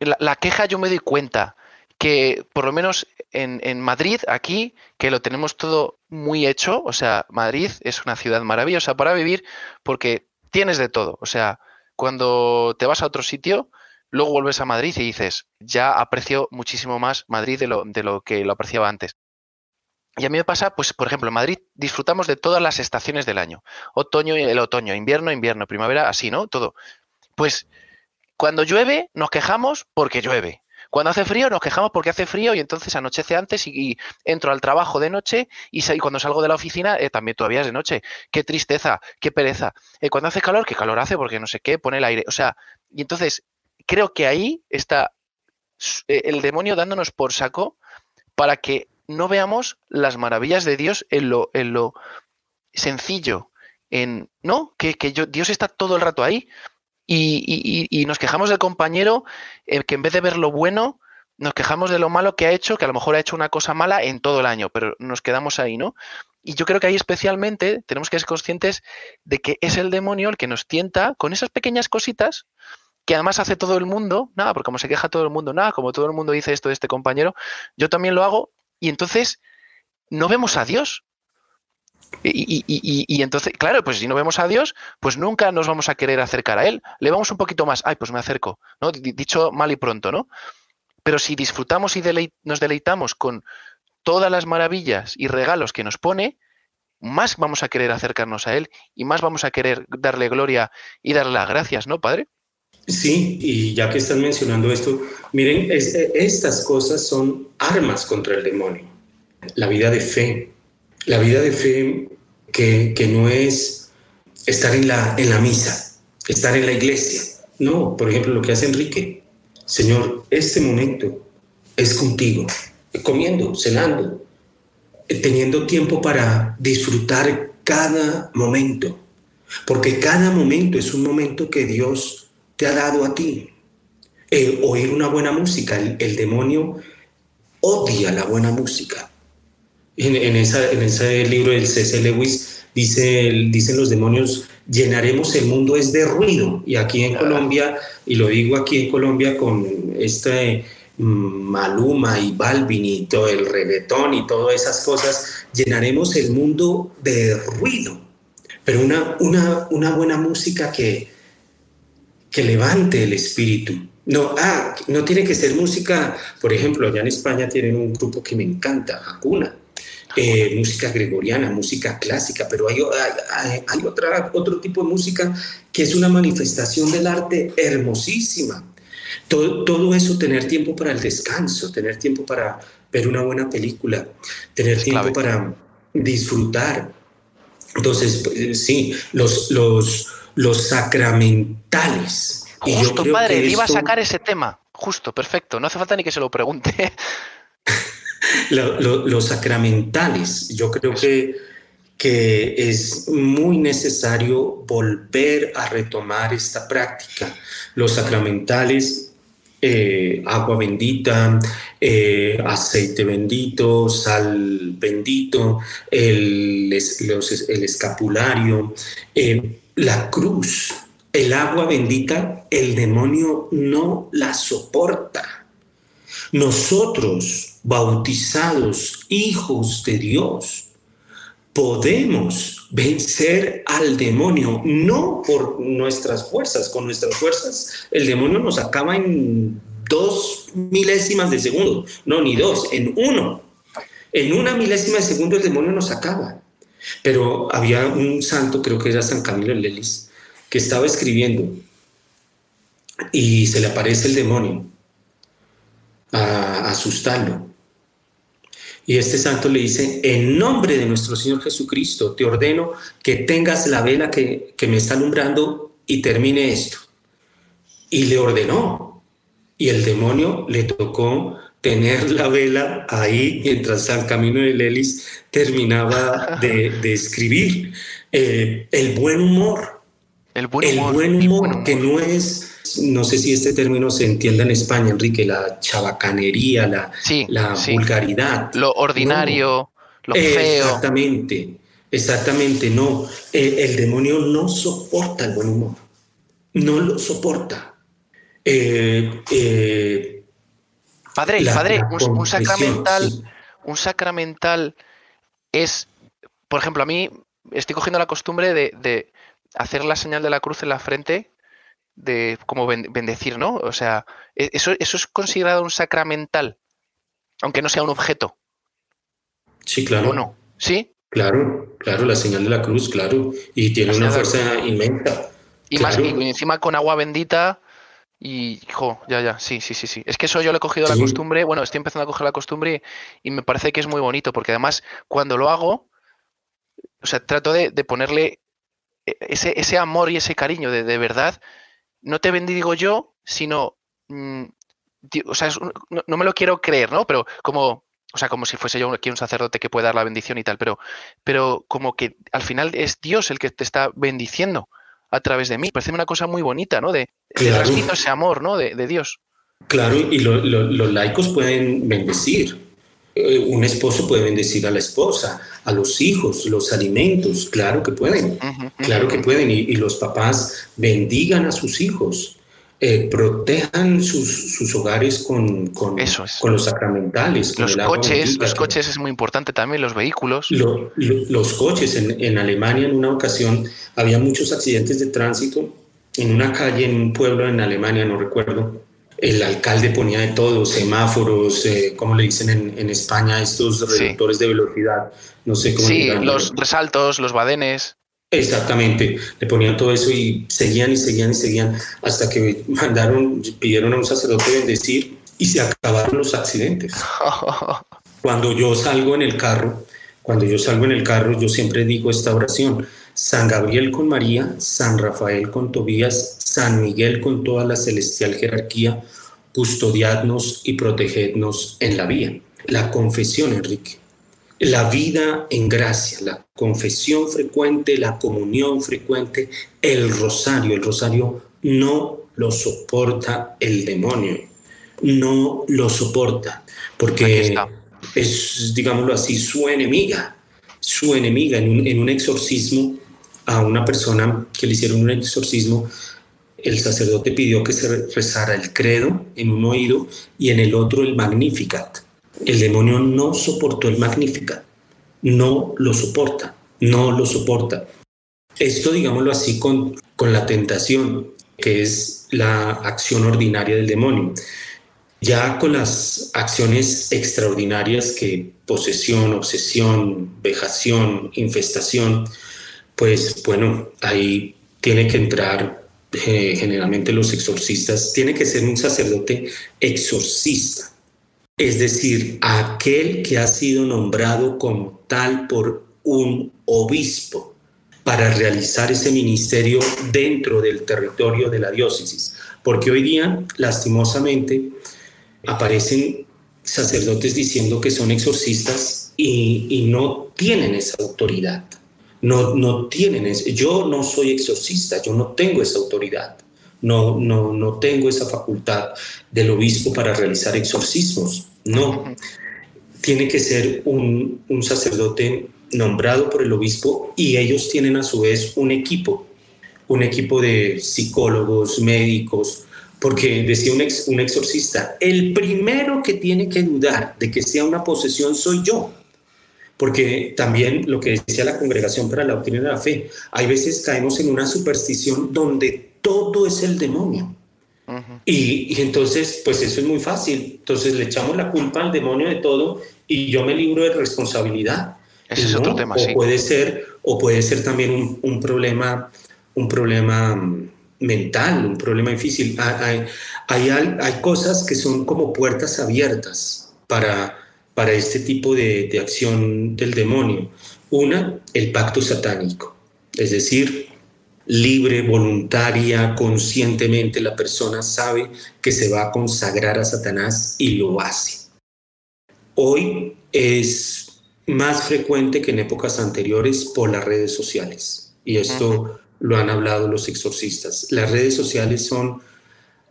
La, queja yo me doy cuenta que por lo menos en, en, Madrid, aquí, que lo tenemos todo muy hecho, o sea, Madrid es una ciudad maravillosa para vivir porque tienes de todo. O sea, cuando te vas a otro sitio, luego vuelves a Madrid y dices, ya aprecio muchísimo más Madrid de lo, de lo que lo apreciaba antes. Y a mí me pasa, pues, por ejemplo, en Madrid disfrutamos de todas las estaciones del año. Otoño, el otoño, invierno, invierno, primavera, así, ¿no? Todo. Pues cuando llueve nos quejamos porque llueve. Cuando hace frío nos quejamos porque hace frío y entonces anochece antes y, entro al trabajo de noche y, cuando salgo de la oficina eh, también todavía es de noche. Qué tristeza, qué pereza. Eh, cuando hace calor, qué calor hace porque no sé qué, pone el aire. O sea, y entonces creo que ahí está eh, el demonio dándonos por saco para que no veamos las maravillas de Dios en lo, en lo sencillo, en, ¿no? Que, Dios está todo el rato ahí y, nos quejamos del compañero eh, que en vez de ver lo bueno, nos quejamos de lo malo que ha hecho, que a lo mejor ha hecho una cosa mala en todo el año, pero nos quedamos ahí, ¿no? Y yo creo que ahí especialmente tenemos que ser conscientes de que es el demonio el que nos tienta con esas pequeñas cositas que además hace todo el mundo, nada, porque como se queja todo el mundo, nada, como todo el mundo dice esto de este compañero, yo también lo hago y entonces no vemos a Dios. Y, entonces, claro, pues si no vemos a Dios, pues nunca nos vamos a querer acercar a Él. Le vamos un poquito más, ay, pues me acerco, ¿no? Dicho mal y pronto, ¿no? Pero si disfrutamos y nos deleitamos con todas las maravillas y regalos que nos pone, más vamos a querer acercarnos a Él y más vamos a querer darle gloria y darle las gracias, ¿no, Padre? Sí, y ya que están mencionando esto, miren, estas cosas son armas contra el demonio. La vida de fe, la vida de fe que, no es estar en la, en la misa, estar en la iglesia. No, por ejemplo, lo que hace Enrique. Señor, este momento es contigo, comiendo, cenando, teniendo tiempo para disfrutar cada momento, porque cada momento es un momento que Dios te ha dado a ti. Oír una buena música, el, demonio odia la buena música. En, en, ese libro del C.C. Lewis dice, dicen los demonios, llenaremos el mundo es de ruido. Y aquí en Colombia, y lo digo aquí en Colombia con este Maluma y Balvin y todo el reggaetón y todas esas cosas, llenaremos el mundo de ruido. Pero una, una, una buena música que, que levante el espíritu. No, ah, no tiene que ser música, por ejemplo, allá en España tienen un grupo que me encanta, Hakuna, eh, música gregoriana, música clásica, pero hay, hay, otra, otro tipo de música que es una manifestación del arte hermosísima todo, eso, tener tiempo para el descanso, tener tiempo para ver una buena película, tener tiempo para disfrutar. Entonces, pues, sí, los, los, los sacramentales. Justo, padre, iba a sacar ese tema. Justo, perfecto. No hace falta ni que se lo pregunte. (laughs) los sacramentales, yo creo que, que es muy necesario volver a retomar esta práctica. Los sacramentales eh, agua bendita, eh, aceite bendito, sal bendito, el, el escapulario, eh, la cruz, el agua bendita, el demonio no la soporta. Nosotros, bautizados hijos de Dios, podemos vencer al demonio, no por nuestras fuerzas, con nuestras fuerzas el demonio nos acaba en dos milésimas de segundo, no, ni dos, en uno. En una milésima de segundo el demonio nos acaba. Pero había un santo, creo que era San Camilo Lelis, que estaba escribiendo y se le aparece el demonio a asustarlo. Y este santo le dice, en nombre de nuestro Señor Jesucristo, te ordeno que tengas la vela que, me está alumbrando y termine esto. Y le ordenó. Y el demonio le tocó tener la vela ahí mientras San Camino de Lelis terminaba de, escribir. Eh, el buen humor. El buen humor, el buen humor que no es no sé si este término se entienda en España, Enrique, la chabacanería, la, la vulgaridad. Lo ordinario, lo feo. Exactamente, exactamente, no. El, demonio no soporta el buen humor, no lo soporta. Eh, padre, padre, un, sacramental, un sacramental es, por ejemplo, a mí estoy cogiendo la costumbre de, de hacer la señal de la cruz en la frente de como bendecir, ¿no? O sea, e-, eso, eso es considerado un sacramental, aunque no sea un objeto. Sí, claro. ¿O no? ¿Sí? Claro, claro, la señal de la cruz, claro. Y tiene una fuerza inmensa. Y más, y encima con agua bendita. Y, hijo, ya, ya, sí, sí, sí, sí. Es que eso yo le he cogido la costumbre, bueno, estoy empezando a coger la costumbre y, me parece que es muy bonito, porque además cuando lo hago, o sea, trato de, ponerle e-, ese, ese, amor y ese cariño de, de verdad no te bendigo yo, sino, mm, o sea, no, me lo quiero creer, ¿no? Pero como, o sea, como si fuese yo aquí un sacerdote que puede dar la bendición y tal, pero, pero como que al final es Dios el que te está bendiciendo a través de mí. Parece una cosa muy bonita, ¿no? De, transmito ese amor, ¿no? De, Dios. Claro, y los laicos pueden bendecir. Eh, un esposo puede bendecir a la esposa, a los hijos, los alimentos, claro que pueden, claro que pueden, y, los papás bendigan a sus hijos. eh, protejan sus, hogares con, con, los sacramentales. los coches, los coches es muy importante también, los vehículos. los coches, en, en, Alemania en una ocasión había muchos accidentes de tránsito en una calle, en un pueblo en Alemania, no recuerdo. El alcalde ponía de todo, semáforos, eh, como le dicen en, España, estos reductores de velocidad, no sé cómo. Sí, los resaltos, los badenes. Exactamente, le ponían todo eso y seguían y seguían y seguían hasta que mandaron, pidieron a un sacerdote bendecir y se acabaron los accidentes. (laughs) Cuando yo salgo en el carro, cuando yo salgo en el carro, yo siempre digo esta oración, San Gabriel con María, San Rafael con Tobías, San Miguel con toda la celestial jerarquía, custodiadnos y protegednos en la vía. La confesión, Enrique la vida en gracia, la confesión frecuente, la comunión frecuente, el rosario. El rosario no lo soporta el demonio, no lo soporta, porque es, digámoslo así, su enemiga, su enemiga en un, exorcismo a una persona que le hicieron un exorcismo, el sacerdote pidió que se rezara el credo en un oído y en el otro el Magnificat. El demonio no soportó el Magnificat, no lo soporta, no lo soporta. Esto, digámoslo así, con, con la tentación, que es la acción ordinaria del demonio. Ya con las acciones extraordinarias que posesión, obsesión, vejación, infestación, pues bueno, ahí tiene que entrar eh, generalmente los exorcistas, tiene que ser un sacerdote exorcista, es decir, aquel que ha sido nombrado como tal por un obispo para realizar ese ministerio dentro del territorio de la diócesis. Porque hoy día, lastimosamente, aparecen sacerdotes diciendo que son exorcistas y, no tienen esa autoridad. No, no tienen Yo no soy exorcista, yo no tengo esa autoridad no, no, no tengo esa facultad del obispo para realizar exorcismos. No, tiene que ser un, sacerdote nombrado por el obispo y ellos tienen a su vez un equipo, un equipo de psicólogos, médicos, porque decía un, un exorcista, el primero que tiene que dudar de que sea una posesión soy yo porque también lo que decía la Congregación para la Doctrina de la Fe, hay veces caemos en una superstición donde todo es el demonio. y, entonces, pues eso es muy fácil. Entonces le echamos la culpa al demonio de todo y yo me libro de responsabilidad. Ese es otro tema, o Puede ser, o puede ser también un, problema, un problema mm, mental, un problema difícil. Hay, hay, hay, cosas que son como puertas abiertas para, para este tipo de, de acción del demonio. Una, el pacto satánico, es decir, libre, voluntaria, conscientemente, la persona sabe que se va a consagrar a Satanás y lo hace. Hoy es más frecuente que en épocas anteriores por las redes sociales. Y esto lo han hablado los exorcistas. Las redes sociales son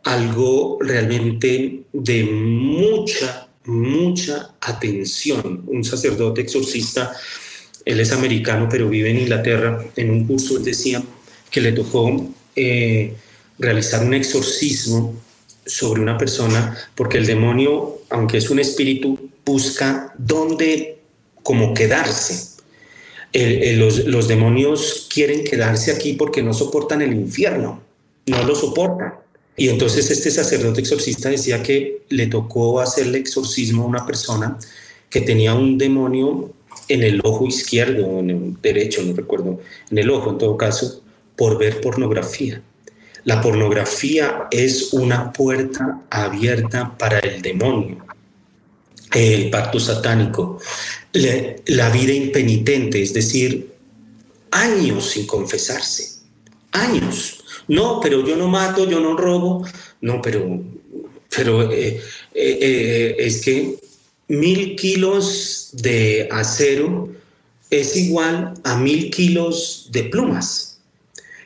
algo realmente de mucha, mucha atención. Un sacerdote exorcista, él es americano, pero vive en Inglaterra, en un curso él decía, que le tocó eh, realizar un exorcismo sobre una persona, porque el demonio, aunque es un espíritu, busca dónde como quedarse. los, demonios quieren quedarse aquí porque no soportan el infierno, no lo soportan. Y entonces este sacerdote exorcista decía que le tocó hacerle exorcismo a una persona que tenía un demonio en el ojo izquierdo, o en el derecho, no recuerdo, en el ojo en todo caso, por ver pornografía. La pornografía es una puerta abierta para el demonio, el pacto satánico, la vida impenitente, es decir, años sin confesarse, años. No, pero yo no mato, yo no robo, no, pero, pero eh, eh, eh, es que mil kilos de acero es igual a mil kilos de plumas.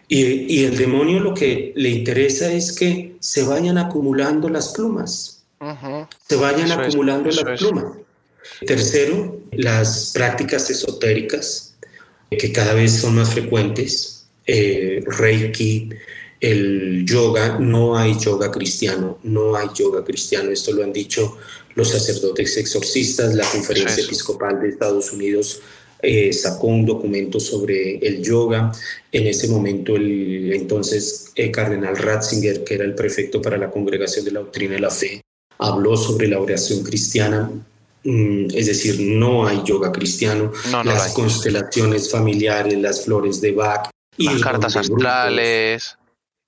Y, el demonio lo que le interesa es que se vayan acumulando las plumas. Se vayan acumulando las plumas. Tercero, las prácticas esotéricas, que cada vez son más frecuentes, eh, Reiki, el yoga, no hay yoga cristiano, no hay yoga cristiano. Esto lo han dicho los sacerdotes exorcistas, la conferencia episcopal de Estados Unidos eh, sacó un documento sobre el yoga. En ese momento el entonces el cardenal Ratzinger, que era el prefecto para la Congregación de la Doctrina de la Fe, habló sobre la oración cristiana. Mm, es decir, no hay yoga cristiano. las constelaciones familiares, las flores de Bach. Y las cartas astrales.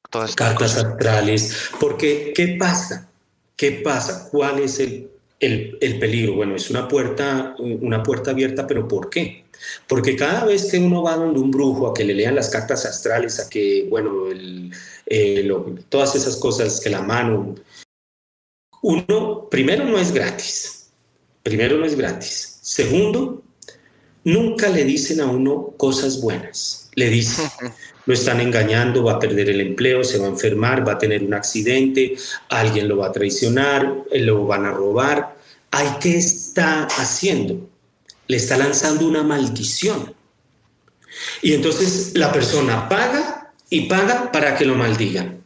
Todas cartas astrales. Porque, ¿qué pasa? ¿Qué pasa? ¿Cuál es el el, peligro, bueno, es una puerta, una puerta abierta, pero ¿por qué? Porque cada vez que uno va donde un brujo a que le lean las cartas astrales, a que, bueno, eh, todas esas cosas, que la mano, uno, primero no es gratis, primero no es gratis. Segundo, nunca le dicen a uno cosas buenas. Le dicen, (laughs) lo están engañando, va a perder el empleo, se va a enfermar, va a tener un accidente, alguien lo va a traicionar, lo van a robar. ¿Hay qué está haciendo? Le está lanzando una maldición. Y entonces la persona paga y paga para que lo maldigan.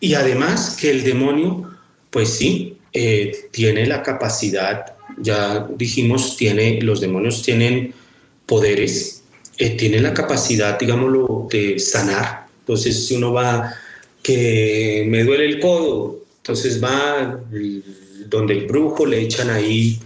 Y además que el demonio, pues sí, eh, tiene la capacidad, ya dijimos, tiene, los demonios tienen poderes, eh, tiene la capacidad, digámoslo, de sanar. Entonces, si uno va, que me duele el codo, entonces va donde el brujo, le echan ahí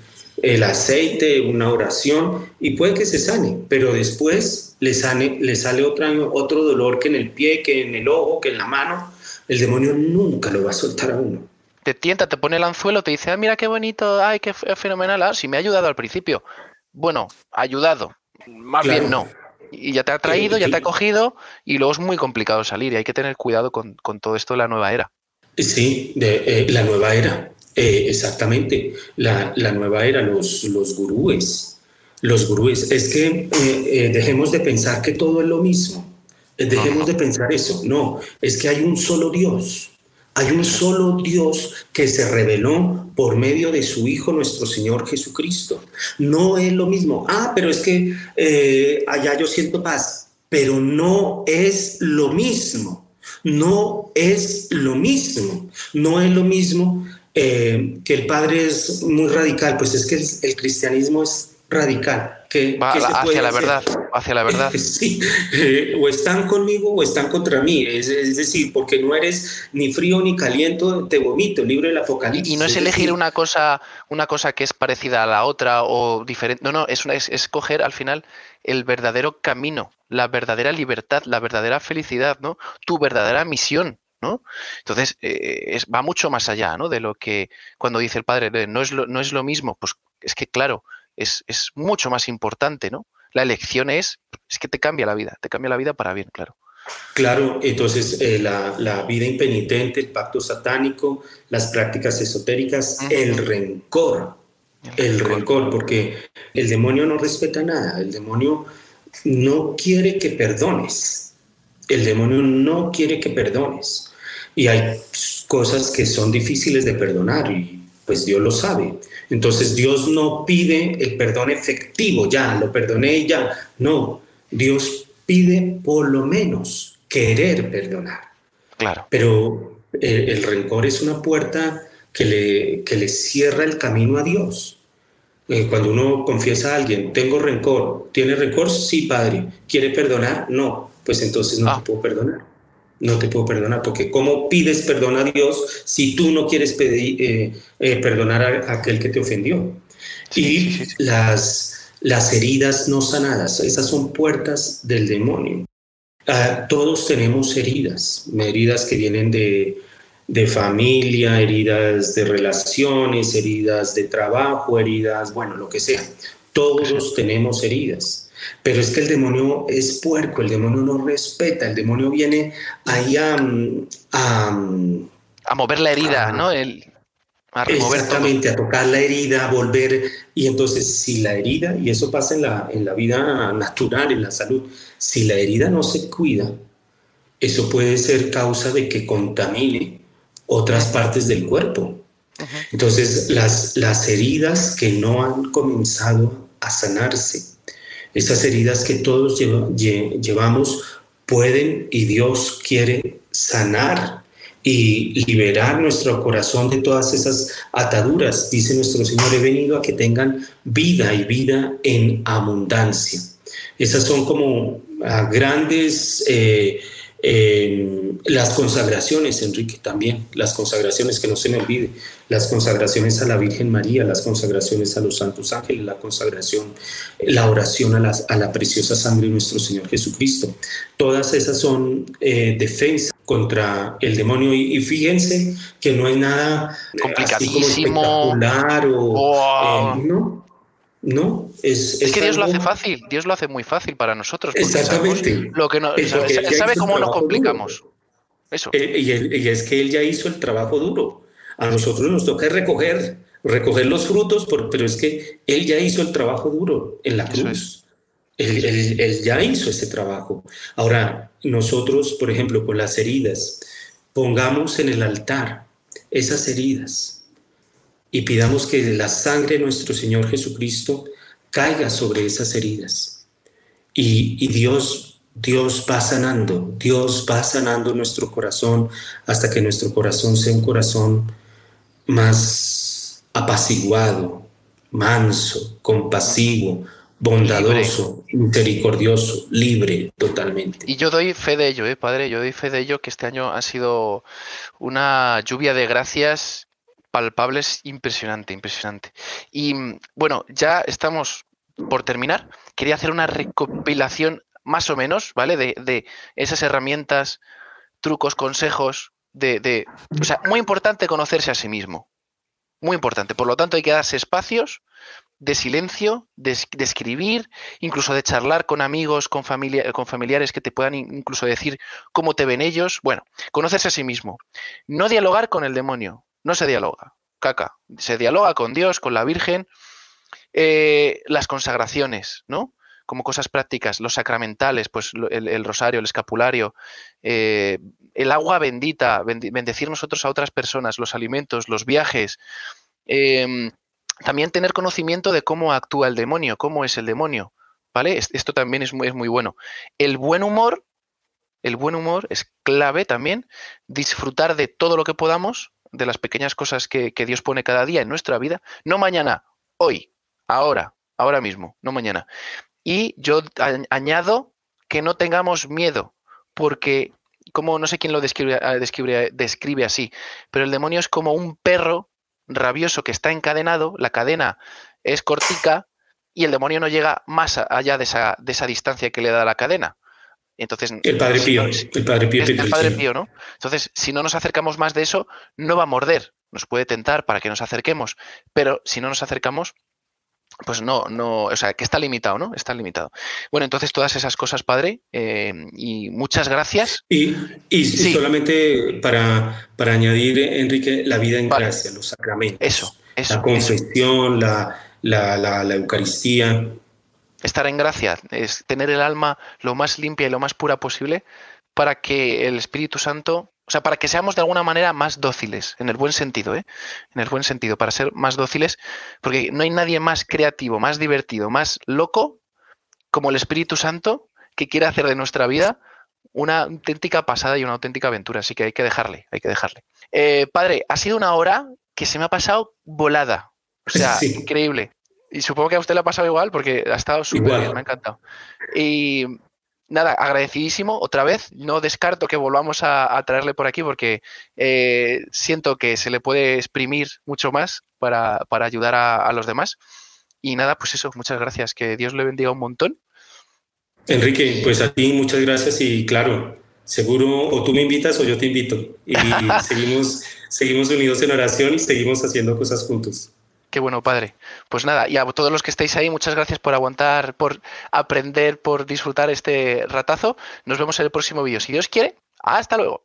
el aceite, una oración, y puede que se sane, pero después le sale otra, otro dolor que en el pie, que en el ojo, que en la mano. El demonio nunca lo va a soltar a uno. Te tienta, te pone el anzuelo, te dice, ah, mira qué bonito, ay, qué fenomenal, ah, sí me ha ayudado al principio. Bueno, ayudado, más bien no. Y ya te ha traído, ya te ha cogido y luego es muy complicado salir y hay que tener cuidado con, todo esto de la nueva era. Sí, de, eh, la nueva era, eh, exactamente, la, nueva era, los, los gurúes, los gurúes. Es que eh, dejemos de pensar que todo es lo mismo, dejemos de pensar eso, no, es que hay un solo Dios. Hay un solo Dios que se reveló por medio de su Hijo nuestro Señor Jesucristo. No es lo mismo. Ah, pero es que eh, allá yo siento paz, pero no es lo mismo. No es lo mismo. No es lo mismo eh, que el Padre es muy radical, pues es que el cristianismo es radical. Que, hacia la verdad, hacia la verdad. (laughs) Sí, eh, o están conmigo o están contra mí. Es, decir, porque no eres ni frío ni caliente, te vomito, libro del Apocalipsis. Y no es elegir una cosa, una cosa que es parecida a la otra o diferente. No, no, es, es escoger al final el verdadero camino, la verdadera libertad, la verdadera felicidad, ¿no? Tu verdadera misión. ¿no? Entonces, eh, es, va mucho más allá, ¿no? De lo que cuando dice el padre, no es lo, no es lo mismo, pues es que, claro, es, mucho más importante, ¿no? La elección es, es que te cambia la vida, te cambia la vida para bien, claro. Claro, entonces eh, la, vida impenitente, el pacto satánico, las prácticas esotéricas, el rencor, el rencor, porque el demonio no respeta nada, el demonio no quiere que perdones, el demonio no quiere que perdones. Y hay cosas que son difíciles de perdonar y pues Dios lo sabe. Entonces Dios no pide el perdón efectivo, ya, lo perdoné ya. No, Dios pide por lo menos querer perdonar. Claro. Pero el, rencor es una puerta que le, que le cierra el camino a Dios. Eh, cuando uno confiesa a alguien, tengo rencor, ¿tiene rencor? Sí, Padre. ¿Quiere perdonar? No. Pues entonces no te ah. puedo perdonar no te puedo perdonar, porque ¿cómo pides perdón a Dios si tú no quieres pedir, eh, eh, perdonar a, aquel que te ofendió? y Las, las heridas no sanadas, esas son puertas del demonio. Ah, todos tenemos heridas, heridas que vienen de, de familia, heridas de relaciones, heridas de trabajo, heridas, bueno, lo que sea. Todos tenemos heridas. Pero es que el demonio es puerco, el demonio no respeta, el demonio viene ahí a... A, mover la herida, ¿no? El, a exactamente, a tocar la herida, a volver. Y entonces, si la herida, y eso pasa en la, en la vida natural, en la salud, si la herida no se cuida, eso puede ser causa de que contamine otras partes del cuerpo. Entonces, las, las heridas que no han comenzado a sanarse, esas heridas que todos llevamos pueden y Dios quiere sanar y liberar nuestro corazón de todas esas ataduras. Dice nuestro Señor, he venido a que tengan vida y vida en abundancia. Esas son como grandes... Eh, las consagraciones, Enrique, también, las consagraciones, que no se me olvide, las consagraciones a la Virgen María, las consagraciones a los santos ángeles, la consagración, la oración a, a la preciosa sangre de nuestro Señor Jesucristo. Todas esas son eh, defensas contra el demonio. Y, fíjense que no hay nada complicadísimo. espectacular o eh, no no, es, es, que Dios lo hace fácil, Dios lo hace muy fácil para nosotros. Exactamente. Lo que no, sabe, cómo nos complicamos. Eso. Eh, y, es que Él ya hizo el trabajo duro. A nosotros nos toca recoger, recoger los frutos, pero es que Él ya hizo el trabajo duro en la cruz. Él, él, ya hizo ese trabajo. Ahora, nosotros, por ejemplo, con las heridas, pongamos en el altar esas heridas y pidamos que la sangre de nuestro Señor Jesucristo caiga sobre esas heridas. Y, Dios, Dios va sanando, Dios va sanando nuestro corazón hasta que nuestro corazón sea un corazón más apaciguado, manso, compasivo, bondadoso, misericordioso, libre totalmente. Y yo doy fe de ello, ¿eh, Padre, yo doy fe de ello que este año ha sido una lluvia de gracias palpables impresionante, impresionante. Y bueno, ya estamos por terminar. Quería hacer una recopilación más o menos, ¿vale? De, esas herramientas, trucos, consejos, de, O sea, muy importante conocerse a sí mismo. Muy importante. Por lo tanto, hay que darse espacios de silencio, de, escribir, incluso de charlar con amigos, con, familia, con familiares que te puedan incluso decir cómo te ven ellos. Bueno, conocerse a sí mismo. No dialogar con el demonio no se dialoga, caca. Se dialoga con Dios, con la Virgen. Eh, las consagraciones, ¿no? Como cosas prácticas, los sacramentales, pues el, rosario, el escapulario, eh, el agua bendita, bendecir nosotros a otras personas, los alimentos, los viajes. Em, también tener conocimiento de cómo actúa el demonio, cómo es el demonio. ¿Vale? Esto también es muy, es muy bueno. El buen humor, el buen humor es clave también. Disfrutar de todo lo que podamos, de las pequeñas cosas que, Dios pone cada día en nuestra vida, no mañana, hoy, ahora, ahora mismo, no mañana. Y yo añado que no tengamos miedo, porque como no sé quién lo describe, ah, describe, describe así, pero el demonio es como un perro rabioso que está encadenado, la cadena es cortica y el demonio no llega más allá de esa, de esa distancia que le da la cadena. Entonces, el Padre Pío, el Padre Pío, el Padre Pío, ¿no? Entonces, si no nos acercamos más de eso, no va a morder. Nos puede tentar para que nos acerquemos, pero si no nos acercamos, pues no, no, o sea, que está limitado, ¿no? Está limitado. Bueno, entonces todas esas cosas, padre, eh, y muchas gracias. Y, solamente para, para añadir, Enrique, la vida en gracia, los sacramentos. Eso, eso. La confesión, La, la, la, la Eucaristía. Estar en gracia es tener el alma lo más limpia y lo más pura posible para que el Espíritu Santo, o sea, para que seamos de alguna manera más dóciles, en el buen sentido, ¿eh? En el buen sentido, para ser más dóciles, porque no hay nadie más creativo, más divertido, más loco como el Espíritu Santo que quiere hacer de nuestra vida una auténtica pasada y una auténtica aventura. Así que hay que dejarle, hay que dejarle. Eh, padre, ha sido una hora que se me ha pasado volada. O sea, (laughs) increíble. Y supongo que a usted le ha pasado igual porque ha estado súper bien, me ha encantado. Y nada, agradecidísimo otra vez. No descarto que volvamos a, traerle por aquí porque eh, siento que se le puede exprimir mucho más para, ayudar a, los demás. Y nada, pues eso, muchas gracias. Que Dios le bendiga un montón. Enrique, pues a ti muchas gracias y claro, seguro o tú me invitas o yo te invito. Y (laughs) seguimos, seguimos unidos en oración y seguimos haciendo cosas juntos. Qué bueno, padre. Pues nada, y a todos los que estáis ahí, muchas gracias por aguantar, por aprender, por disfrutar este ratazo. Nos vemos en el próximo vídeo. Si Dios quiere, hasta luego.